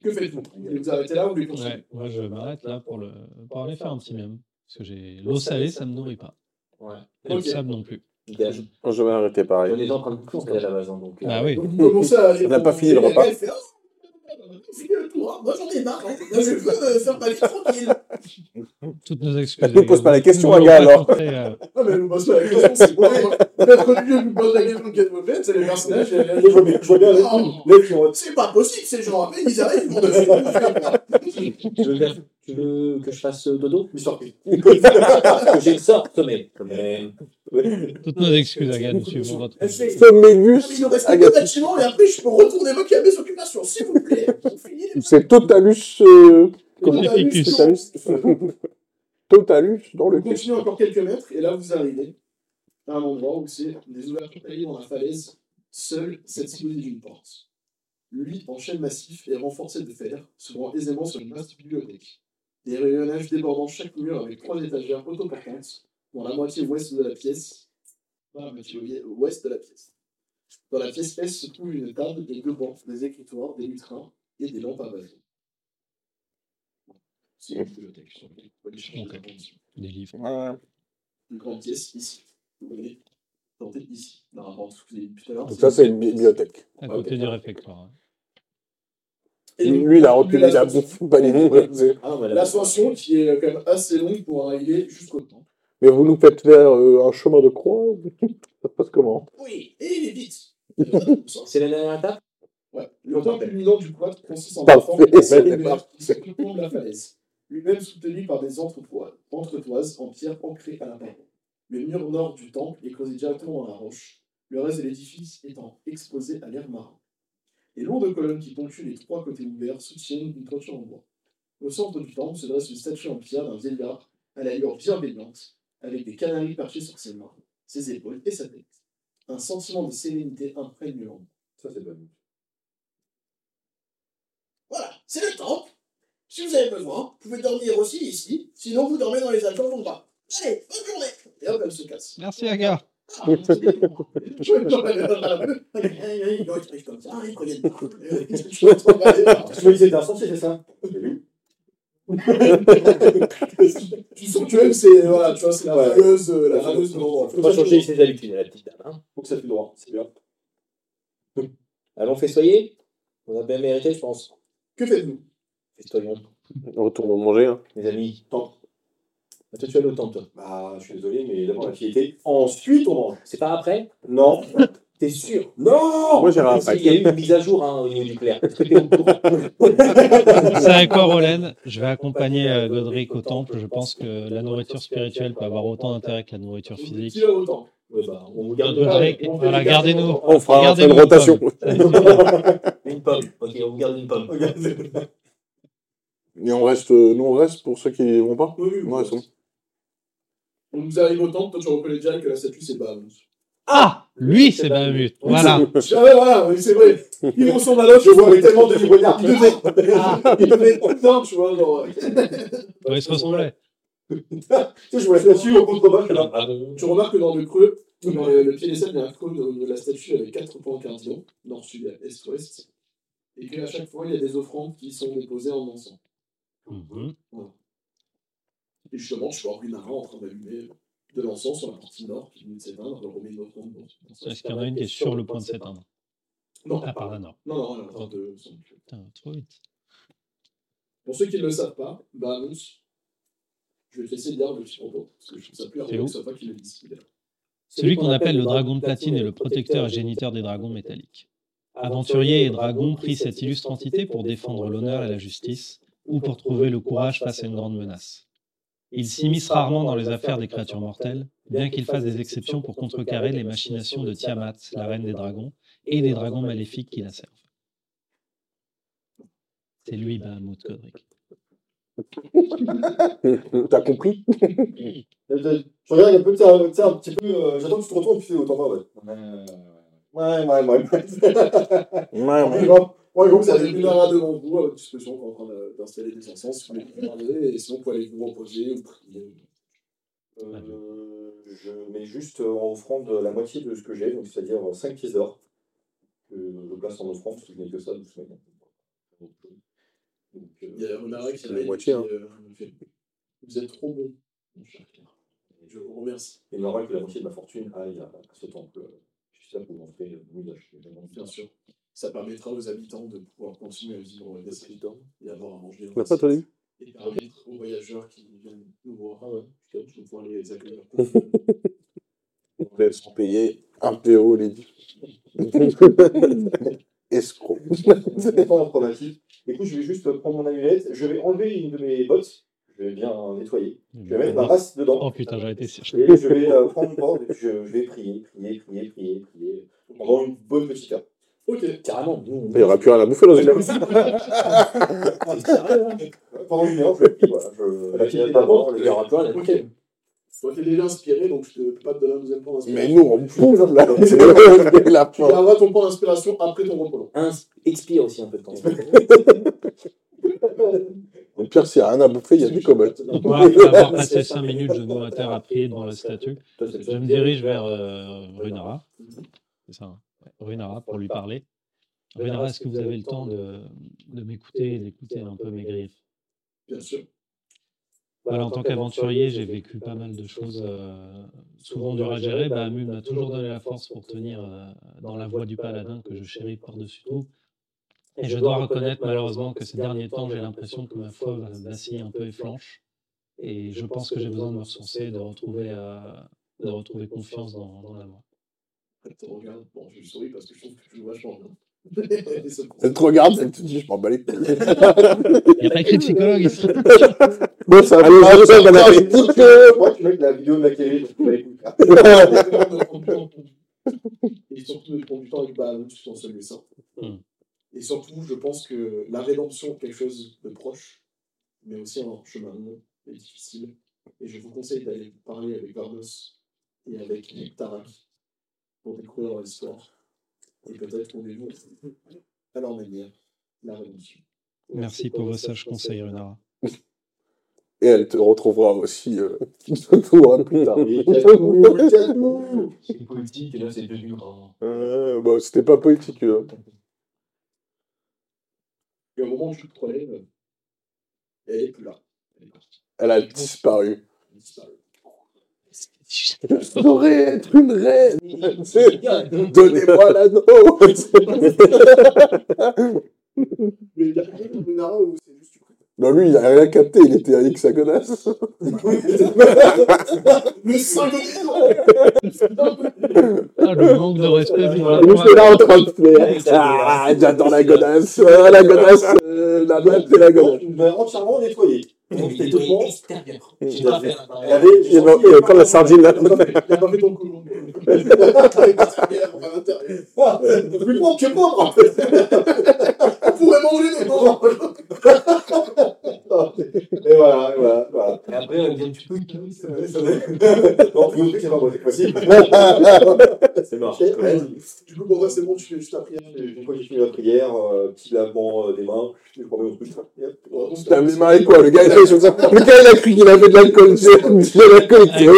Que faites-vous? Vous vous arrêter là ou vous continuer? Ouais, moi je m'arrête là pour, le... pour aller faire un petit même. Parce que j'ai l'eau salée, ça me nourrit pas. Ouais. Et le sable non plus. Je vais arrêter On pareil. est en train de courir à la base, hein, donc. euh, Ah oui. On n'a pas fini le repas. elle Oh, on finit le tour, hein. Moi j'en ai marre. hein. Je veux euh, faire ma vie tranquille. Toutes nos excuses. Ne pose pas la question, Nous un gars, pas alors. contrer, euh, Non, mais vous posez pas la question, c'est quoi Maître jeu vous pose la question qu'est-ce que vous faites, c'est les personnages. Je vois bien, je vois bien les qui ont- C'est pas possible, ces gens après, ils arrivent, ils vont de Tu veux, faire- tu veux que je fasse euh, dodo? Surprise. que j'ai ça, sommeil. Mais... Toutes nos excuses, Agathe, fait, Ah, mais il nous reste deux Agathe. bâtiments et après je peux retourner à mes occupations, s'il vous plaît. C'est Totalus. euh, comment Totalus. Totalus. Dans le continuez encore quelques mètres et là vous arrivez à un endroit où c'est des ouvertures taillées dans la falaise, seule cette disposée d'une porte. Lui, en chêne massif et renforcé de fer, se rend aisément sur une vaste bibliothèque. Des rayonnages débordant chaque mur avec trois étagères autoportantes dans la moitié ouest de la pièce. Dans la moitié ouest de la pièce. Dans la pièce est se trouve une table, des deux bancs, des écritoires, des lutrins et des lampes à vase. C'est une bibliothèque des livres. Une grande pièce ici. Vous voyez Tentez ici. Dans un ce que vous avez dit tout à l'heure. Donc ça, c'est une bibliothèque. À côté du réfectoire. Et donc, Lui, il a retenu la l'ascension. bouffe, pas les livres. Ah L'ascension qui est quand même assez longue pour arriver jusqu'au temple. Mais vous nous faites faire euh, un chemin de croix Ça se passe comment? Oui, et il est vite. C'est la dernière étape? Ouais. Le temple culminant du cloître consiste en démarche. qui se surplombe la falaise, lui-même soutenu par des entretoises, entretoises en pierre ancrées à la paroi. Le mur nord du temple est creusé directement dans la roche, le reste de l'édifice étant exposé à l'air marin. Les lourdes colonnes qui ponctuent les trois côtés ouverts soutiennent une toiture en bois. Au centre du temple se dresse une statue en pierre d'un vieillard à l'allure bienveillante, avec des canaris perchés sur ses mains, ses épaules et sa tête. Un sentiment de sérénité imprègne l'endroit. Ça, c'est bon. Voilà, c'est le temple. Si vous avez besoin, vous pouvez dormir aussi ici, sinon vous dormez dans les alcôves en bas. Allez, bonne journée Et hop, elle se casse. Merci, Aga. Ah, Je vais me dormir dans la rue. Ils comme ça, ils reviennent pas. Je me disais c'est ça? Tu sens que elle, c'est voilà, tu vois, c'est la fameuse, euh, la fameuse de l'endroit. Faut pas changer ses habitudes, la petite dame. Hein. Faut que ça fait droit, c'est bien. Allons, festoyer On a bien mérité, je pense. Que faites-vous? Festoyons, On retourne manger. Hein. mes amis. Tant. Ah, toi, tu as le temps, toi. Bah, je suis désolé, mais d'abord la fierté. Ensuite, on mange. C'est pas après? Non. T'es sûr? Non Moi, j'irai Parce après. qu'il y a eu une mise à jour hein, au niveau du clair. Est-ce que t'es au courant Je vais accompagner euh, Godric au temple. Je pense que la nourriture spirituelle peut avoir autant d'intérêt que la nourriture physique. va au temple Ouais, bah, On vous garde Godric, on voilà, gardez-nous. On fera, une rotation. une pomme. Ok, on vous garde une pomme. Et on reste, euh, nous, on reste pour ceux qui vont pas? Oui, oui, Ouais. On vous arrive au temple, toi tu reconnais déjà que la statue c'est Bahamut. Ah Lui, c'est Bahamut. Voilà. Ah ouais, voilà, oui, c'est vrai. Il ressemble à l'autre, Je vois tellement de Il librairies. devait, il devait être putain, tu vois, genre. Ouais, il se ressemblait. Tu sais, je vois la statue au contrebas. Ah, Tu remarques que dans le creux, dans le, le pied des il y a un creux de, de la statue avec quatre points cardinaux, nord, sud, est, ouest, et qu'à chaque fois, il y a des offrandes qui sont déposées en encens. Mhm. Et justement, je vois en train d'allumer de l'encens sur la partie nord qui vient de s'éteindre, une dans- Est-ce qu'il y en a une qui est sur le point de s'éteindre? Non, Ah, par là, non. non, non, elle est en train de. Putain, trop vite. Pour ceux qui ne le savent pas, Bahamut, je vais te laisser lire le petit propos, parce que je trouve ça plus où que ce soit toi qui le dise. Celui qu'on appelle le dragon de platine est le protecteur et géniteur des dragons métalliques. Aventurier et dragon prient cette illustre entité pour défendre l'honneur et la justice, ou pour trouver le courage face à une grande menace. Il s'immisce rarement dans les affaires des créatures mortelles, bien qu'il fasse des exceptions pour contrecarrer les machinations de Tiamat, la reine des dragons, et des dragons maléfiques qui la servent. C'est lui, Bahamut Godric. T'as compris? Je regarde un peu, tu un- petit peu. euh, J'attends que tu te retournes, puis autant pas, ouais. Ouais, ouais, ouais. Ouais, Ouais, ouais. bon. Ouais, Donc, gros, vous avez ça une heure devant vous à votre disposition en train d'installer des encens, si vous voulez regarder, et sinon, vous pouvez aller vous reposer ou prier. Euh, je mets juste en offrande la moitié de ce que j'ai, donc c'est-à-dire 5 pièces d'or. Que je place en offrande, parce que je n'ai que ça, donc mets- Donc, euh, Il y a Onara qui C'est la arrive, moitié, qui, hein. euh, Vous êtes trop bon, mon cher. Je vous remercie. Il est normal que la moitié de ma fortune aille à, à ce temple. Je suis là pour montrer que j'ai Bien sûr. Ça permettra aux habitants de pouvoir continuer à vivre des habitants et avoir à manger. On n'a pas entendu Et permettre aux voyageurs qui viennent nous voir Ah ouais. de pouvoir les accueillir. On laisse payer un PO, les. Escroc. C'est pas problématique. Écoute, je vais juste prendre mon amulette, je vais enlever une de mes bottes, je vais bien nettoyer, je vais mettre ma race dedans. Oh putain, j'aurais été sûr. Et je vais euh, prendre une borde et puis je, je vais prier, prier, prier, prier, prier, pendant une bonne petite heure. Ok. Carrément. nous, Il n'y aura plus rien à bouffer dans une heure. Pendant une heure, je Il y aura plus rien. Ok. Toi, t'es déjà inspiré, donc je ne peux pas te donner un deuxième point d'inspiration. Mais nous, on bouffe là. C'est la Tu garderas ton point d'inspiration après ton repos expire aussi un peu de temps. Au pire, s'il n'y a rien à bouffer, il y a du cobalt. Après avoir passé 5 minutes genoux à terre à prier devant la statue, le je me dirige vers euh, Runara. C'est ça, hein. Runara pour lui parler. Runara, est-ce que vous avez le temps de, de m'écouter et d'écouter un peu mes griefs Bien sûr. Voilà, en tant qu'aventurier, j'ai vécu pas mal de choses euh, souvent dures à gérer. Bah, Amu m'a toujours donné la force pour tenir euh, dans la voie du paladin que je chéris par-dessus tout. Et je dois reconnaître malheureusement que ces derniers temps, j'ai l'impression que ma foi va- vacille un peu et flanche. Et je pense que j'ai besoin de me ressourcer, de retrouver, euh, de retrouver confiance dans, dans la voie. Elle te regarde. Bon, je souris parce que je trouve que tu joues vachement bien. Elle te regarde, elle te dit, je m'en bats les. Il n'y a pas écrit psychologue ici. Bon, ça va, ça, ça, ça, Moi, tu mets la vidéo de la l'écouter. de temps pour- Et surtout prendre du temps avec Bahamut dans celui ça. Hmm. Et surtout, je pense que la rédemption est quelque chose de proche, mais aussi un chemin long et difficile. Et je vous conseille d'aller parler avec Varnos et avec Tarak pour découvrir leur histoire. Et peut-être trouvez-vous à leur manière la rédemption. Merci pour vos sages conseils, Runara. Et elle te retrouvera aussi euh, plus tard. C'est politique, et là, c'est devenu grand. Euh, bah, c'était pas politique. euh. Et au moment où tu te relèves, elle est plus là. Elle est partie. Elle a disparu. Elle a disparu. Je devrais être une reine. Donnez-moi l'anneau. Mais il y a où c'est juste non, lui, il a rien capté, il était à Hexagonas. Le sang de Ah, le manque de respect pour la Il voix. était là en train de faire. Ah, j'adore la godasse. Ah, la godasse. euh, la batte, c'est la godasse. Tu m'as entièrement nettoyé. C'était tout bon. extérieur. J'ai pas fait Il l'intérieur. encore la sardine là. Il a pas fait ton colon. Plus que. On pourrait manger des dents. Et voilà, et voilà, voilà. Et après, elle vient du peu. Non, plus c'est pas moi cette fois-ci. C'est marrant. Du coup, pour toi, c'est bon, tu fais juste la prière. Une fois que j'ai fini la prière, euh, petit lavement euh, des mains, je me remets au truc. Putain, mais marré quoi, le gars, il a fait comme ça. Le gars, il a cru qu'il avait de l'alcool. De l'alcool. il fait,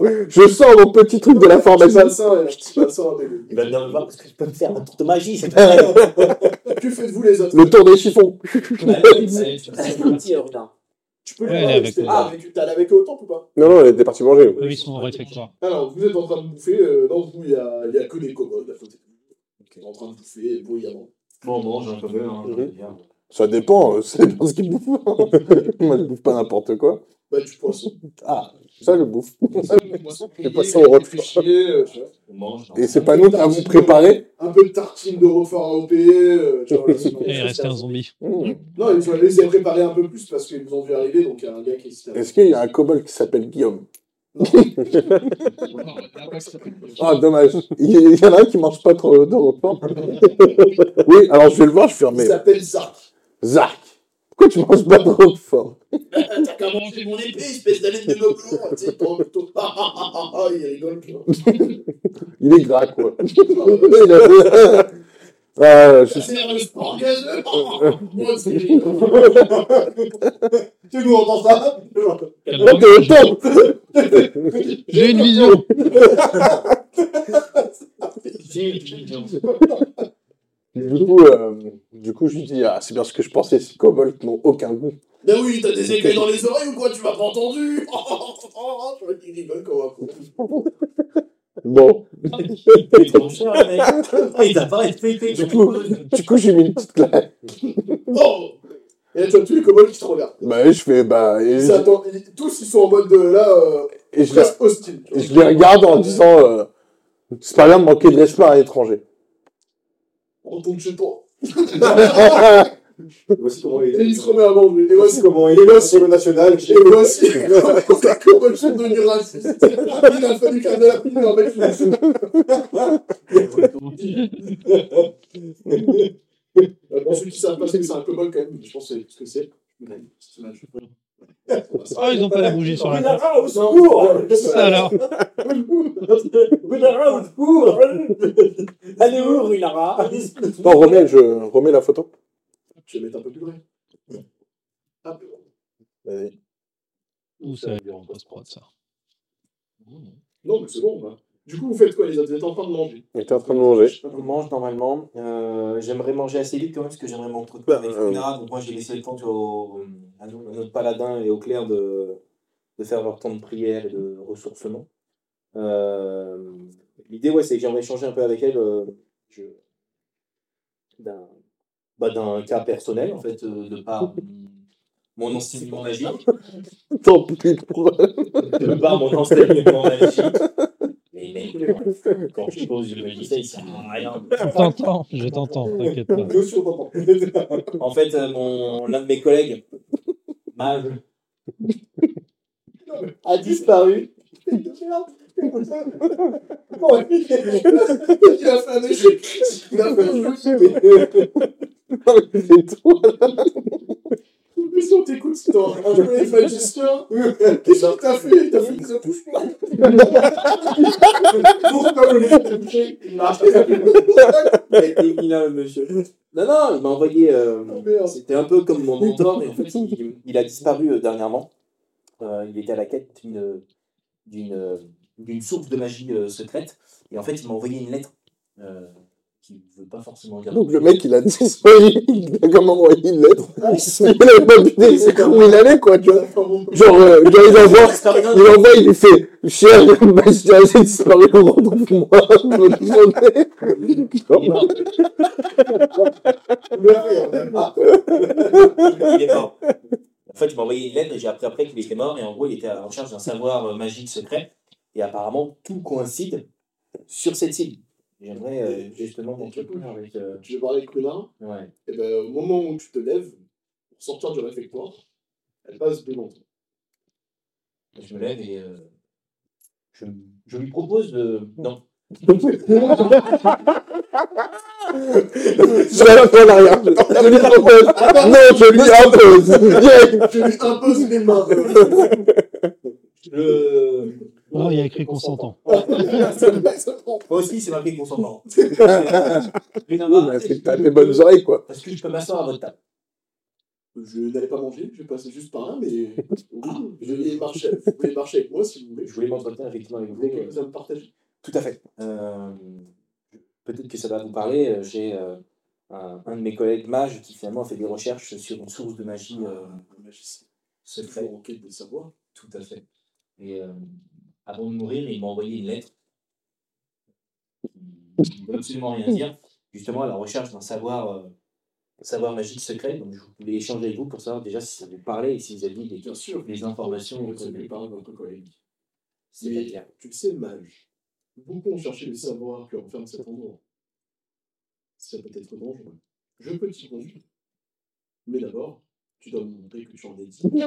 Oh, je sens mon petit truc de la formation. petit bassin avec le- Il va venir me voir parce que je peux me faire un tour de magie, c'est pas Que faites-vous les autres Le tour des chiffons. C'est. Tu peux Ouais, avec. Ah, avec- t'es allé avec eux au temple ou pas Non, non, elle était partie manger. Eux, ils sont au réfectoire. Alors, vous êtes en train de bouffer, euh, dans vous, il y a, il y a que des kobolds à côté. Vous êtes en train de bouffer bruyamment. Bon, on mange un peu, hein. Mhm. Ça dépend, euh, ça dépend ce qu'il bouffe. Moi, je bouffe pas n'importe quoi. Bah, du poisson. Ah, ça, je bouffe. Au euh. Et c'est pas nous qui avons préparé. Un peu de tartine de. Euh, vois, là, sinon- Et il restait un zombie. Mmh. Non, ils ont les ont préparés un peu plus parce qu'ils nous ont vu arriver, donc il y a un gars qui s'est Est-ce qu'il y a un kobold qui s'appelle Guillaume Ah, dommage. Il y il en a un qui mange pas trop de repas. Oui, alors je vais le voir, je fais Il s'appelle Zark. Zark, pourquoi tu manges pas de repas T'as qu'à manger mon épée, espèce d'haleine de lourd, tu sais, ton- ton- Ah, ah, ah, ah, ah, il rigole. Il est gras, quoi. Il a- Ah, je- C'est le sport gazeux. Moi aussi, j'ai- Tu nous entends ça? Au manque- top. J'ai une vision. Du coup, euh, du coup, je lui dis, ah, c'est bien ce que je pensais, ces kobolds n'ont aucun goût. Ben oui, t'as des écailles dans les oreilles ou quoi Tu m'as pas entendu Je vois qu'il rigole comme un con. Bon, Il est trop cher, le mec. Il t'a pas respecté. du coup, du coup j'ai mis une petite claque. Oh Et là, tu as tous les kobolds qui te regardent. Bah, oui, je fais, bah, et, Ils je, tous, ils sont en mode de là, euh, et je, les- presque hostile. et je les regarde en disant, euh, c'est pas bien de manquer de respect à un étranger. Retourne chez toi. Voici comment il Et il est. se remet à manger. Et Voici comment il est là sur le national. Et voici racistes. Il a fallu qu'un de la pile leur mette Pour ceux qui savent pas ce que c'est un kobold, quand même, je pense que c'est ce que c'est. Ah, ils ont pas la bougie sur la tête. Au secours Ça alors. Runara, au secours Allez où, Runara Non, remets, je remets la photo. Je vais mettre un peu plus vrai. Hop. Vas-y. Ou ça va être en post-prod, ça? Non, mais c'est bon. Bah. Du coup, vous faites quoi, les autres? Vous êtes en train de manger. Il était en train de manger. Je mange normalement. Euh, j'aimerais manger assez vite quand même parce que j'aimerais m'entretenir Bah, avec euh, Funara. Donc moi j'ai laissé le temps au- à, notre paladin et au clair de, de faire leur temps de prière et de ressourcement. Euh, L'idée ouais, c'est que j'aimerais échanger un peu avec elle euh, je- d'un bah, d'un cas personnel en fait, euh, de par mon enseignement magique. Tant pis pour de par mon enseignement magique. Quand je pose le sert à rien. Je t'entends, je t'entends, t'inquiète pas. En fait, euh, mon l'un de mes collègues, mage, a disparu. C'est toi, là. Mais si on t'écoute, c'est un magicien. Qu'est-ce que t'as fait? T'as fait des attouchements. Pourquoi le mec Il marche. Il a été mis là, le monsieur. Non, non, il m'a envoyé. euh, Oh, merde. C'était un peu comme mon mentor, et en fait, il, il a disparu euh, dernièrement. Euh, il était à la quête d'une d'une d'une source de magie euh, secrète, et en fait, il m'a envoyé une lettre euh, qui ne veut pas forcément dire. Donc le mec, il a disparu. Il a comme envoyé une lettre. Il avait pas pu dire où il allait, quoi, tu vois. Genre, euh, genre, il envoie, il envoie, il lui fait Cher magicien, j'ai disparu, retrouve-moi. Je me il est mort. En fait, il m'a envoyé une lettre et j'ai appris après qu'il était mort. Et en gros, il était la recherche d'un savoir euh, magique secret. Et apparemment, tout coïncide sur cette île. J'aimerais euh, justement m'entretenir avec. euh, Tu veux parler avec Luna Ouais. Et ben, au moment où tu te lèves, pour sortir du réfectoire, elle passe devant toi. Je me lève et. euh, je, je lui propose de. Non. Je reste en arrière. Je lui propose. Non, je lui impose. Je lui impose les mains. Le... Non, il y a écrit consentant. Prend. Moi aussi, c'est marqué consentement. Oui, bah, c'est que t'as des bonnes oreilles, quoi. Parce que je peux m'asseoir à votre table. Je n'allais pas manger, je vais passer juste par là, mais je vais marcher. Vous pouvez marcher avec moi si vous voulez. Je voulais m'entretenir effectivement avec Vous vous. voulez euh, quelque chose à me partager Tout à fait. Euh, Peut-être que ça va vous parler. euh, J'ai euh, un, un de mes collègues mages qui finalement a fait des recherches sur une source de magie euh, Un magicien. Toujours en quête de savoir. Tout à fait. Et euh, avant de mourir, il m'a envoyé une lettre qui ne veut absolument rien dire, justement à la recherche d'un savoir, euh, savoir magique secret. Donc je voulais échanger avec vous pour savoir déjà si ça vous parlait et si vous aviez des, Bien sûr. des informations. Vous savez par votre collègue. C'est tu le sais, mage. Beaucoup ont cherché le savoir qui renferme cet endroit. Ça peut être dangereux. Je peux t'y conduire. Mais d'abord, tu dois me montrer que tu en es digne.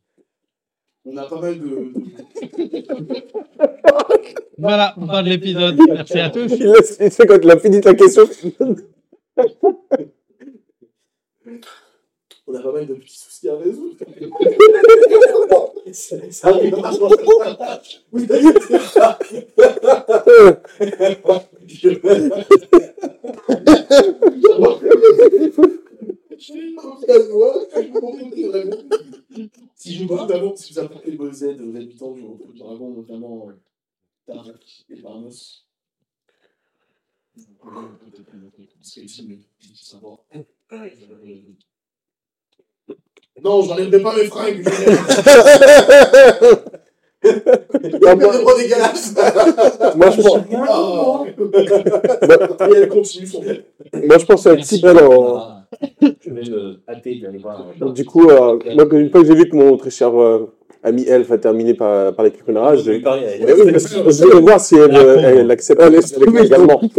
On a pas mal de. Voilà, fin de l'épisode. Merci à tous. Il sait quand il a fini ta question. On a pas mal de petits soucis à résoudre. Ça arrive vachement. Vous Si je vois d'abord si vous apportez vos aides aux habitants du du dragon, notamment euh, Tarak et Barnos. Non, j'enlèverai pas mes fringues. Moi, je pense, Ah. Et elle continue son moi, je pense à un type, alors, euh, du coup, euh, une fois que j'ai vu que mon très cher euh, ami Elf a terminé par, les cucunards, je, je vais voir si elle, accepte. Elle également. Il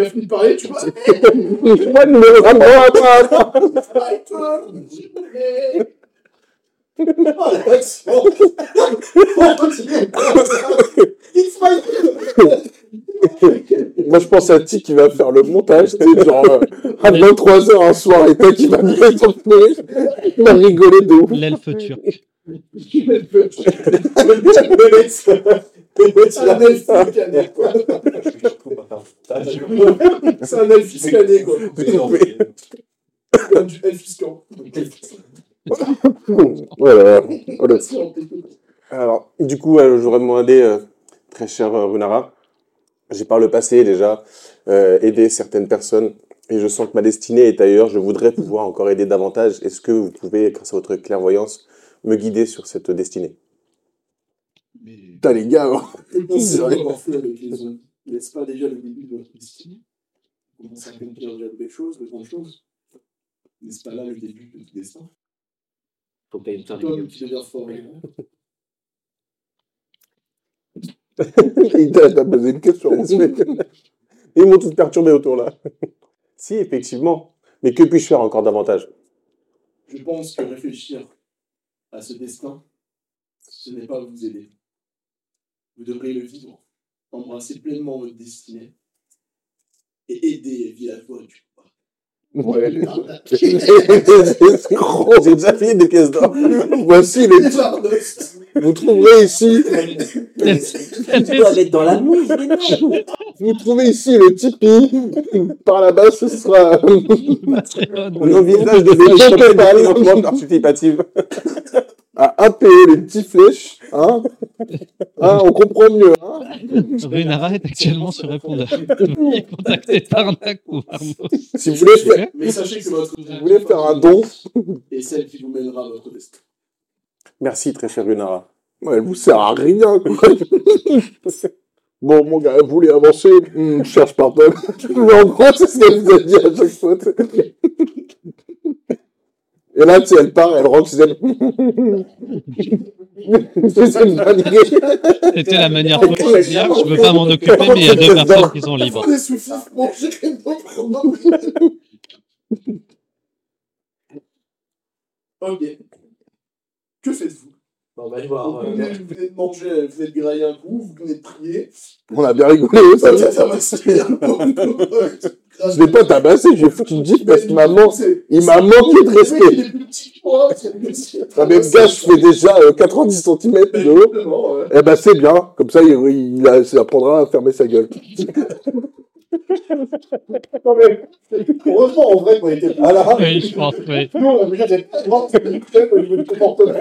a fini de parler, tu vois. Oh. It's my Moi, je pense à Ti qui va faire le montage, genre euh, à 23h un soir, et toi qui va me mettre sur le il va rigoler de ouf. L'elfe turc. C'est un elfe scanné, quoi. C'est un elfe scanné, quoi. Comme du elfe scan. Voilà. voilà. Alors, du coup, euh, j'aurais demandé, euh, très cher euh, Runara, j'ai par le passé déjà euh, aidé certaines personnes et je sens que ma destinée est ailleurs. Je voudrais pouvoir encore aider davantage. Est-ce que vous pouvez, grâce à votre clairvoyance, me guider sur cette destinée? Mais Putain, les gars, hein. c'est vrai avoir fait avec les zombies. N'est-ce pas déjà le début de votre destinée Vous commencez à accomplir déjà de belles choses, de grandes choses. N'est-ce pas là le début de tout destin? Faut que Toi, deviens. Il t'a posé une question. Ils m'ont tous perturbé autour là. si, effectivement. Mais que puis-je faire encore davantage? Je pense que réfléchir à ce destin, ce n'est pas vous aider. Vous devrez le vivre, embrasser pleinement votre destinée et aider les villageois du Ouais. J'ai déjà payé des pièces d'or. Voici les. Vous trouverez ici. Tu dois être dans la mais non Vous trouvez ici le Tipeee. Par là-bas, ce sera Patreon. nos visages de financement participative. À 1 PE, les petites flèches. Hein Hein, on comprend mieux. Hein Runara est actuellement sur répondeur. Tarnac ou Armos. si vous voulez faire, Mais sachez que votre vous voulez faire un don, est celle qui vous mènera à votre destin. Merci, très cher Runara. Ouais, elle vous sert à rien, quoi. Bon, mon gars, vous voulez avancer? Hmm, Je cherche pas peu. Mais en gros, c'est ce qu'elle vous a dit à chaque fois. Et là, tu sais, elle part, elle rentre chez elle. C'est une dinguerie. C'était la manière pour de dire je veux pas m'en occuper, mais il y a deux personnes qui sont libres. Ok. Que faites-vous? On va aller vous, voir. euh, venez, vous venez de manger, vous venez de grailler un coup, vous venez de prier. On a bien rigolé. Ça Ça, va tabasser un je l'ai pas tabassé, j'ai foutu une gifle parce qu'il m'a manqué, il m'a manqué de respect. moi. Ah, mais le gars, je fais déjà euh, 90 cm de haut. Eh ben, c'est bien. Comme ça, il, il, a- il apprendra à fermer sa gueule. Non, mais, heureusement, en vrai, qu'on était pas là. Oui, je pense, oui. Nous, on a déjà des grandes difficultés au niveau du comportement.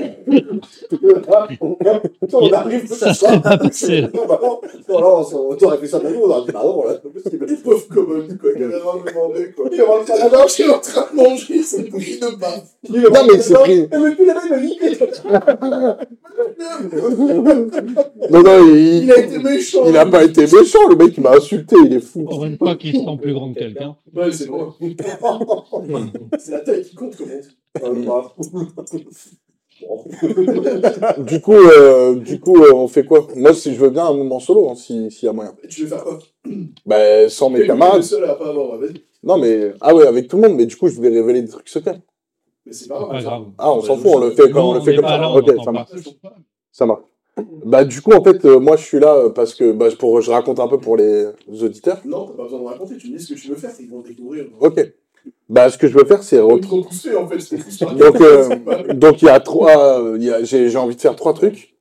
on arrive Ça serait pas passé, là. Non, bah non, non, non, on t'aurait fait ça de nous, on aurait dit, bah non, là, c'est pas possible. Les pauvres communs, quoi, qui avaient rien demandé, quoi. Il qu'il est en train de manger, c'est une bougie de baffe. Non, mais c'est pris. Mais depuis là-bas, il m'a niqué. Non, non, il, Il a été méchant. il a pas été méchant, le mec, il m'a insulté, il est fou. Pour une fois qu'il se sent plus grand que quelqu'un. Ouais, c'est la taille qui compte, comment bah, Du coup, euh, du coup, euh, on fait quoi? Moi, si je veux bien un moment solo, hein, si- s'il y a moyen. Et Tu veux faire quoi? Bah, sans mes camarades. seul à pas avoir, vas-y. Non, mais, ah ouais, avec tout le monde, mais du coup, je voulais révéler des trucs secrets. Mais c'est pas grave. Pas grave. Ah, on s'en fout, on le fait comme, on le fait comme ça. Ok, ça marche. Ça marche. Bah, du coup, en fait, euh, moi, je suis là euh, parce que, bah, pour, je raconte un peu pour les auditeurs. Non, t'as pas besoin de raconter, tu me dis ce que tu veux faire, ils vont découvrir. Ok. Bah, ce que je veux faire, c'est On re- te repousser, en fait. Donc, euh, donc il y a trois. euh, il y a- J'ai j'ai envie de faire trois trucs.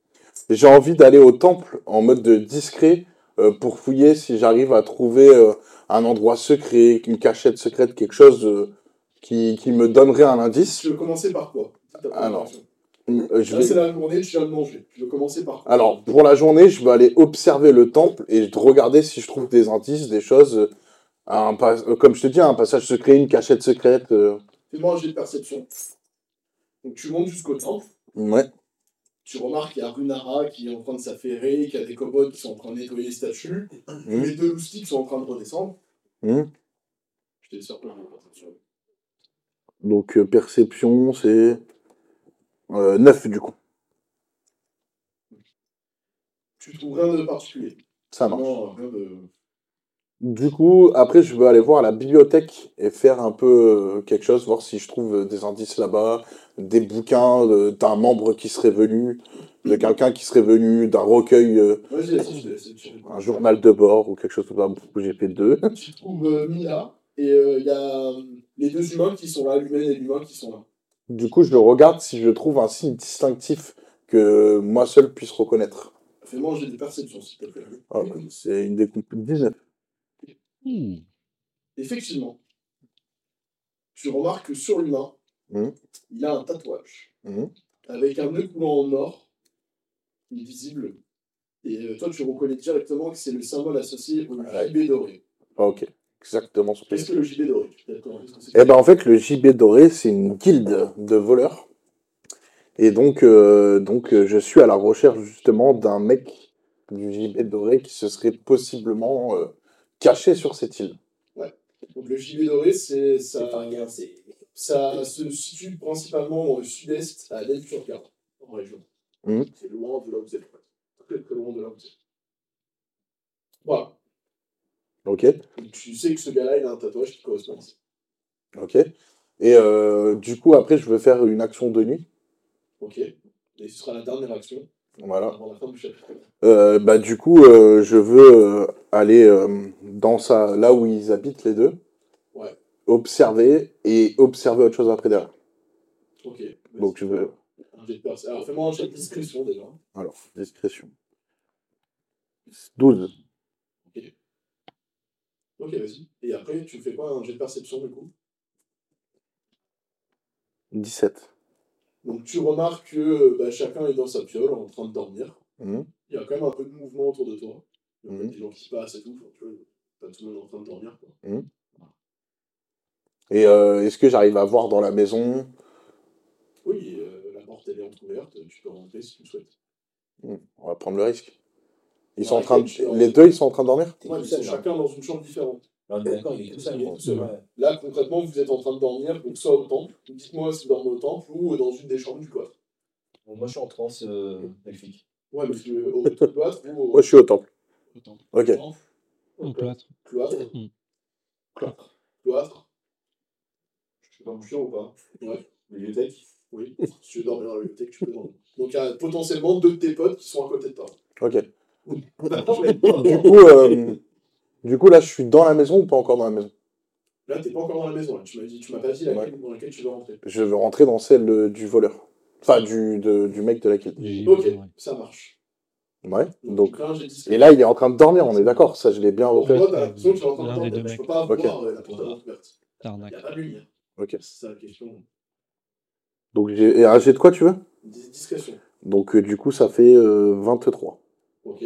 J'ai envie d'aller au temple en mode de discret euh, pour fouiller si j'arrive à trouver un endroit secret, une cachette secrète, quelque chose qui, qui me donnerait un indice. Tu veux commencer par quoi? Alors. Euh, je Là, c'est vais- la journée, tu viens de manger. Tu veux commencer par Alors, pour la journée, je vais aller observer le temple et regarder si je trouve des indices, des choses. euh, un pas- euh, comme je te dis, un passage secret, une cachette secrète. Fais-moi un jet de perception. Donc, tu montes jusqu'au temple. Ouais. Tu remarques qu'il y a Runara qui est en train de s'affairer, qu'il y a des kobolds qui sont en train de nettoyer les statues. Mhm. Les deux loustiques sont en train de redescendre. Mhm. Je faire plein de perception. Donc, euh, perception, c'est. Euh, 9 du coup. Tu trouves rien de particulier. Ça marche. Vraiment, rien de... Du coup, après, je veux aller voir la bibliothèque et faire un peu euh, quelque chose, voir si je trouve euh, des indices là-bas, des bouquins euh, d'un membre qui serait venu, de quelqu'un qui serait venu, d'un recueil, euh, un journal de bord ou quelque chose comme ça. Fait deux. Tu trouves euh, Mila et il y a les deux humains qui sont là, l'humaine et l'humain qui sont là. Du coup, je regarde si je trouve un signe distinctif que moi seul puisse reconnaître. Fais-moi un jet de perception, s'il te plaît. Ah, c'est une découpe 19. Hmm. Effectivement, tu remarques que sur l'humain, Mhm. il a un tatouage Mhm. avec un nœud coulant en or, invisible. Et euh, toi, tu reconnais directement que c'est le symbole associé au Ouais. doré. Ah, ok, exactement. ce que Qu'est-ce que le gibet doré Eh ben en fait, le JB Doré, c'est une guilde de voleurs. Et donc, euh, donc euh, je suis à la recherche justement d'un mec du JB Doré qui se serait possiblement euh, caché sur cette île. Donc le gibet doré, c'est ça, ça se situe principalement dans le sud-est, à l'Elturga, en région. Mhm. C'est loin de là où vous êtes. en fait. Très très loin de là où vous êtes. Voilà. Ok, tu sais que ce gars-là, il a un tatouage qui correspond à ça. ok. Et euh, du coup, après, je veux faire une action de nuit. Ok. Et ce sera la dernière action Voilà. avant la fin du chapitre. Euh, bah du coup, euh, je veux aller dans sa, là où ils habitent les deux. Ouais. Observer et observer autre chose après derrière. Ok. Donc je veux. Alors fais-moi un jet de discrétion déjà. Alors, discrétion. 12. Ok, vas-y. Et après, tu fais quoi Un jet de perception du coup? 17. Donc tu remarques que bah, chacun est dans sa piole en train de dormir. Mhm. Il y a quand même un peu de mouvement autour de toi. Il y a Mhm. des gens qui se passent et tout. Enfin, tu vois, pas tout le monde en train de dormir. Quoi. Et euh, est-ce que j'arrive à voir dans la maison? Oui, euh, la porte elle est entrouverte. Tu peux rentrer si tu le souhaites. Hmm, On va prendre le risque. Ils sont en train de... Les deux, ils sont en train de dormir? Ouais, chacun dans une chambre différente. On est d'accord, il est tout seul. Il est bon. tout seul. Ouais. Là, concrètement, vous êtes en train de dormir, donc soit au temple, dites-moi si vous dormez au temple ou dans une des chambres du cloître. Bon, moi, je suis en transe euh, elfique. Ouais, que au cloître ou au Moi, je suis au temple. au temple. Ok. Au cloître. Cloître. Mm. Cloître. Cloître. Je suis pas mon chien ou pas Ouais. Bibliothèque Oui. Si tu veux dormir dans la bibliothèque, tu peux dormir. Donc il y a potentiellement deux de tes potes qui sont à côté de toi. Ok. Du coup, euh, du coup, là, je suis dans la maison ou pas encore dans la maison? Là, t'es pas encore dans la maison. Là. Tu m'as dit, tu m'as pas dit laquelle, dans laquelle tu veux rentrer. Je veux rentrer dans celle euh, du voleur. Enfin, du, de- du mec de la. J'y Ok, ouais. ça marche. Ouais. Donc... là, j'ai dit Et là, il est en train de dormir, on est d'accord Ça, je l'ai bien Pour repéré. moi, t'as l'impression qu'il est en train de L'un dormir. des deux Je peux mecs. pas Ok. voir euh, la porte ouverte. Il Tarnac. n'y a pas de lumière. Ok. C'est ça la question. Donc, j'ai et un jet de quoi, tu veux? Dis- Discrétion. Donc, euh, du coup, ça fait euh, 23. Ok.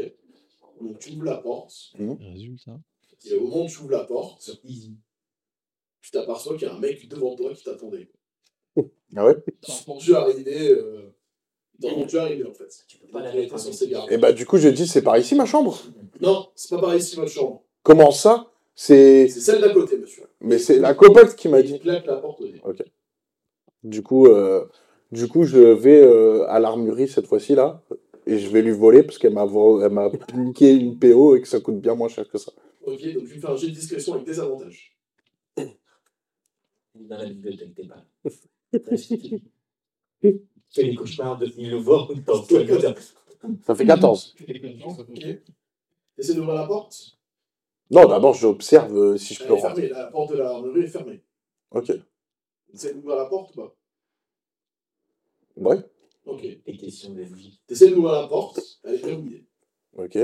Donc tu ouvres la porte. Résultat. Et au moment où tu ouvres la porte, Easy. tu t'aperçois qu'il y a un mec devant toi qui t'attendait. Ah ouais? T'as entendu arriver. Euh... T'as entendu arriver en fait. Tu peux pas la était censé garder. Et bah, du coup, je dis, c'est par ici, ma chambre Non, c'est pas par ici votre chambre. Comment ça? C'est... C'est celle d'à côté, monsieur. Mais c'est la copote qui m'a Il dit. claque la porte au nez. Du coup, euh, du coup, je vais euh, à l'armurerie cette fois-ci là, et je vais lui voler parce qu'elle m'a vo- elle m'a niqué une PO et que ça coûte bien moins cher que ça. Ok, donc tu me fais un jet de discrétion avec des avantages. Dans la bibliothèque, t'es pas. Fais des cauchemars de voit dans. Ça fait 14. Ok. Essaie d'ouvrir la porte. Non, d'abord j'observe euh, si je Elle peux est rentrer. fermée, la porte de l'armurerie est fermée. Ok. T'essaies d'ouvrir la porte ou pas? Ouais. Ok. Et question de vie. T'essaies d'ouvrir la porte, elle est verrouillée. Ok.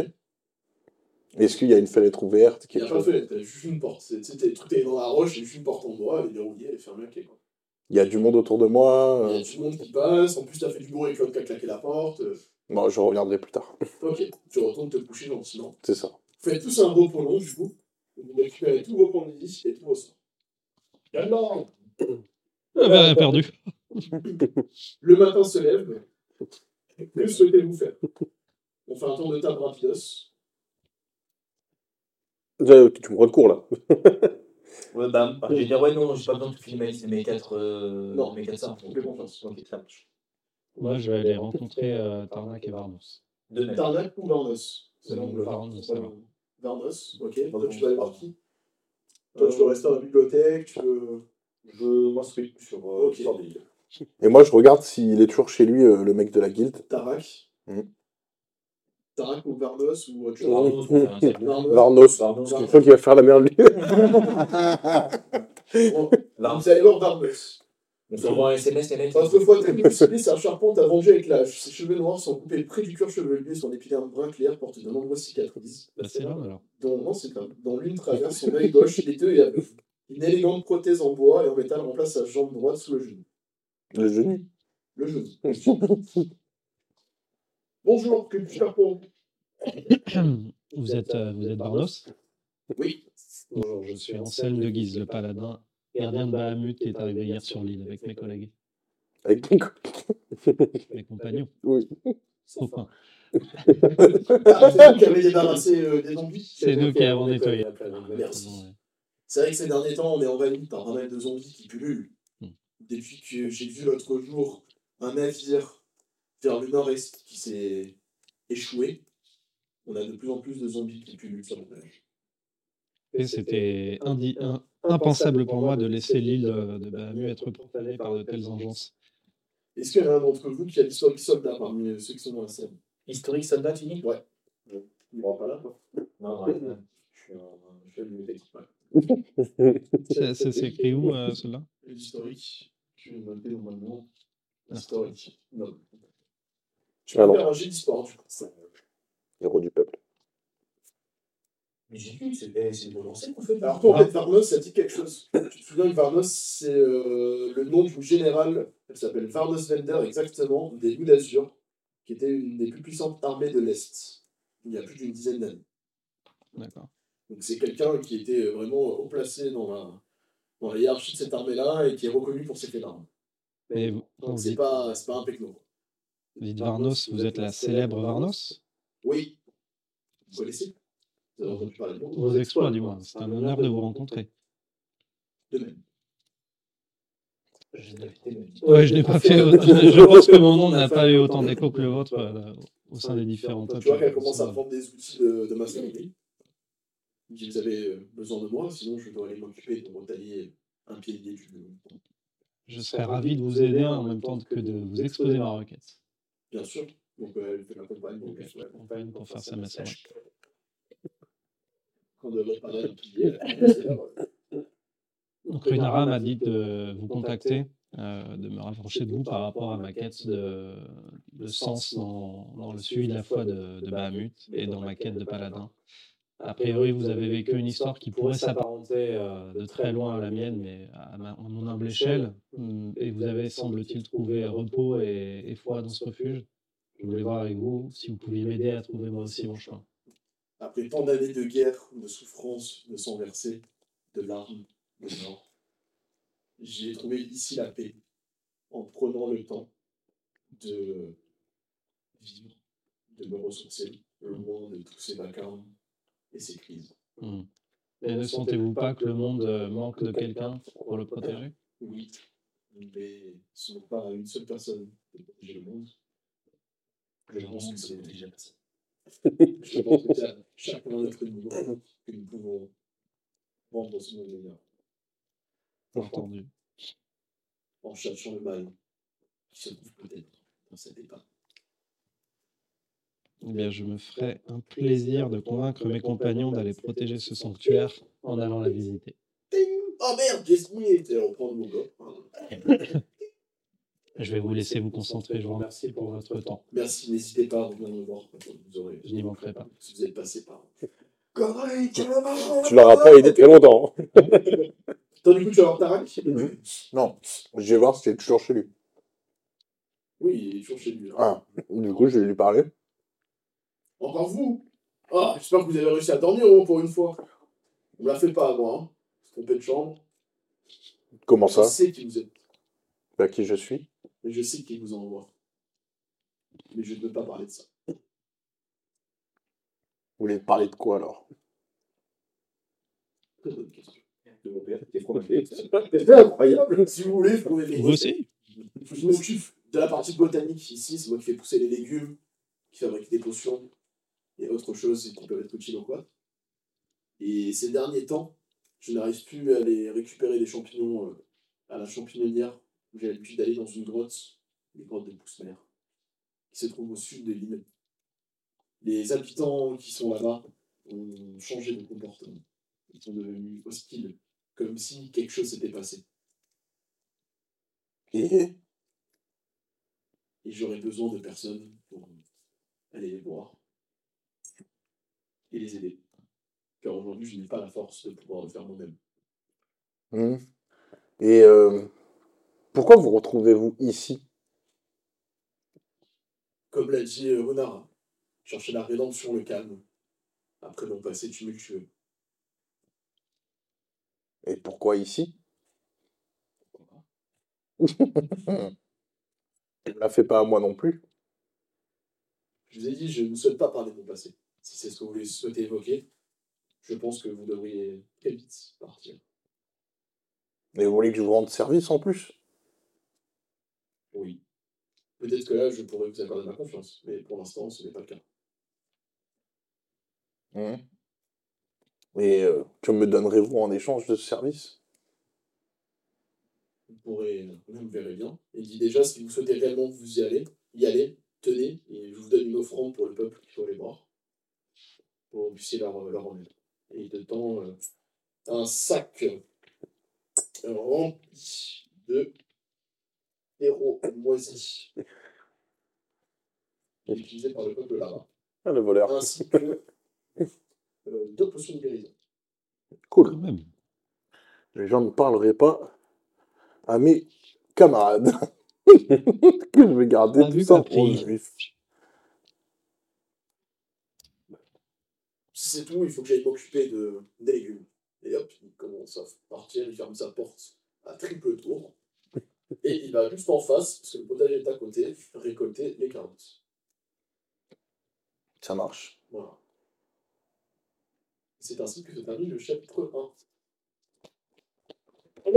Est-ce qu'il y a une fenêtre ouverte Il n'y a pas de fenêtre, t'as juste une porte. Tu sais, t'es- le truc est dans la roche, il y a juste une porte en bois, elle est verrouillée, elle est fermée, ok quoi. Il y a du monde autour de moi Il y euh, a du monde qui passe, en plus t'as fait du bruit avec l'homme qui a claqué la porte. euh, Bon, je reviendrai plus tard. Ok, tu retournes te coucher gentiment. C'est ça. Vous faites tous un repos long du coup. Vous récupérez tous vos points de vie et tous vos sorts. Alors, Ah bah, perdu. le matin se lève. Que souhaitez-vous faire? On fait un tour de table rapidos. Déjà, Tu me recours là. Ouais, bah, je vais dire, ouais, non, j'ai pas besoin de filmer c'est mes quatre. Euh, Non, mes quatre ça marche. Moi, je vais aller rencontrer euh, Tarnac et Varnos. De. Tarnac ou Varnos? C'est Non, l'angle. Varnos, ça va. Varnos, ok. Varnos. Toi, tu vas aller voir qui Toi, tu veux rester dans la bibliothèque, tu veux. Je m'instruis sur euh, Ok. Et moi, je regarde s'il est toujours chez lui, euh, le mec de la guilde. Tarak. Mhm. Tarak ou Varnos ou autre Varnos, chose. Varnos. Varnos. Parce qu'il faut qu'il va faire la merde lui. Bon, Varnos. Vous allez voir Varnos. On s'envoie un SMS, les mecs. Autrefois c'est un charpent à venger avec l'âge. Ses cheveux noirs sont coupés près du cuir chevelu, son épiderme brun clair porte de nombreuses cicatrices. Bah, c'est l'homme alors. dont, non, c'est un, dont l'une traverse son œil gauche, les deux et. Une élégante prothèse en bois et en métal remplace sa jambe droite sous le genou. Le genou. Le genou. Bonjour, faire pour vous êtes, euh, vous êtes Varnos Oui. Bonjour, je suis Anselme de Guise, le paladin, gardien de Bahamut qui est arrivé hier sur l'île avec mes collègues, Avec ton co- mes compagnons. Oui. Sauf un. Ah, c'est vous qui avez débarrassé euh, des zombies C'est nous qui avons nettoyé. Merci. C'est vrai que ces derniers temps, on est envahi par pas mal de zombies qui pullulent. Depuis que j'ai vu l'autre jour un navire vers le nord-est qui s'est échoué, on a de plus en plus de zombies qui pullulent sur la plage. Et c'était indi- un- impensable pour moi de laisser l'île de, de Bahamut être profanée par de telles engences. Est-ce qu'il y en a un d'entre vous qui a l'histoire du soldat parmi euh, ceux qui sont dans la scène? Historique soldat, tu dis? Ouais. Il ne pas là, quoi. Non, ouais. Je suis un je suis un bibliothécaire. Ouais. C'est c'est- c'est écrit où, euh, cela? L'historique, je vais noter normalement. Historique. Non. Tu Ah peux non. faire un jet d'histoire, du coup. Héros du peuple. Mais j'ai vu, c'est pour lancer qu'on fait. Alors toi, en fait, Varnos, ça dit quelque chose. Tu te souviens que Varnos, c'est euh, le nom du général, elle s'appelle Varnos Vender, exactement, des Loups d'Azur, qui était une des plus puissantes armées de l'Est, il y a plus d'une dizaine d'années. D'accord. Donc c'est quelqu'un qui était vraiment haut placé dans la, dans la hiérarchie de cette armée-là et qui est reconnu pour ses faits d'armes. Et vous, Donc c'est dites, pas, c'est pas un pecno. vous dites Varnos, vous êtes la célèbre Varnos? Oui. Vous connaissez? Vous avez entendu parler de moi? Vos exploits, du moins. C'est un honneur de vous rencontrer. De même. Je je n'ai pas fait. Je pense que mon nom n'a pas eu autant d'écho que le vôtre euh, au sein des peuples. tu vois qu'elle commence à prendre des outils de, de maçonnerie. Vous avez euh, besoin de moi, sinon je dois aller m'occuper de retailler un pilier du Je serais ravi de vous aider en même temps que de vous exposer ma requête. Bien sûr. Donc euh, elle fait la campagne. Donc, Je ouais. l'accompagne pour faire sa maçonnerie. Quand de c'est là, ouais. Donc Runara m'a dit de vous contacter, euh, de me rapprocher de vous par rapport à ma quête de, de sens dans, dans le suivi de la foi de, de Bahamut et dans ma quête de paladin. A priori, vous avez vécu une histoire qui pourrait s'apparenter euh, de très loin à la mienne, mais à, mon humble échelle. Hum, Et vous avez, semble-t-il, trouvé repos et foi dans ce refuge. Je voulais voir avec vous si vous pouviez m'aider à trouver moi aussi mon chemin. Après tant d'années de guerre, de souffrance, de sang versé, de larmes, de mort, j'ai trouvé ici la paix en prenant le temps de vivre, de me ressourcer loin de tous ces vacarmes et ces crises. Hum. Et ne sentez-vous pas que le monde euh, manque de quelqu'un pour le protéger Oui, mais ce n'est pas à une seule personne de protéger le monde. Je pense que c'est déjà passé. Je pense que c'est à chacun de notre niveau que nous pouvons rendre ce monde meilleur Entendu. en cherchant le mal qui se trouve peut-être dans cet état. Eh bien, je me ferai un plaisir de convaincre mes compagnons d'aller protéger ce sanctuaire en allant la visiter. Oh merde, j'ai prend mon gars. Je vais vous laisser vous concentrer. Je vous remercie pour votre temps. Merci, n'hésitez pas à revenir me voir quand vous aurez. Je n'y manquerai pas. Si vous êtes passé par. Tu l'auras pas aidé très longtemps. Attends, du coup, tu vas voir Tarak Non, je vais voir si c'est toujours chez lui. Oui, il est toujours chez lui. Ah, du coup, je vais lui parler. Encore vous Ah, j'espère que vous avez réussi à dormir au moins pour une fois. On me la fait pas à moi, hein. Se tromper de chambre. Comment ça Je sais qui vous êtes, Bah, qui je suis mais je sais qui vous envoie. Mais je ne peux pas parler de ça. Vous voulez parler de quoi alors? Très bonne question. De mon père, t'es. C'est incroyable. Si vous voulez, vous pouvez Vous aussi? Je m'occupe de la partie botanique ici, c'est moi qui fais pousser les légumes, qui fabrique des potions et autres choses qui peuvent être utiles au quoi. Et ces derniers temps, je n'arrive plus à aller récupérer des champignons euh, à la champignon où j'ai l'habitude d'aller dans une grotte, les grottes de Poussemer, qui se trouve au sud de l'île. Les habitants qui sont là-bas ont changé de comportement. Ils sont devenus hostiles, comme si quelque chose s'était passé. Et? Et j'aurais besoin de personnes pour aller les voir et les aider. Car aujourd'hui, je n'ai pas la force de pouvoir le faire moi-même. Hmm. Et euh, pourquoi vous retrouvez-vous ici? Comme l'a dit euh, Renard, chercher la rédemption, le calme, après mon passé tumultueux. Et pourquoi ici? Ne la fais pas à moi non plus. Je vous ai dit, je ne souhaite pas parler de mon passé. Si c'est ce que vous souhaitez évoquer, je pense que vous devriez très vite partir. Mais vous voulez que je vous rende service en plus? Oui. Peut-être que là, je pourrais vous accorder ma confiance, mais pour l'instant, ce n'est pas le cas. Hmm. Et euh, que me donnerez-vous en échange de ce service? Vous pourrez, vous verrez bien. Il dit déjà, si vous souhaitez réellement vous y aller, y aller, tenez, et je vous donne une offrande pour le peuple qui faut aller voir, pour leur, leur remettre. Et il te tend euh, un sac euh, rempli de héros moisis, utilisés par le peuple là-bas, Ah, le voleur. ainsi que euh, deux potions de guérison. Cool. Quand même. Les gens ne parleraient pas à mes camarades. que je vais garder tout ça pour juif. Si c'est tout, il faut que j'aille m'occuper de, des légumes. Et hop, il commence à partir, il ferme sa porte à triple tour. Et il va juste en face, parce que le potager est à côté, récolter les carottes. Ça marche. Voilà. C'est ainsi que se termine le chapitre 1.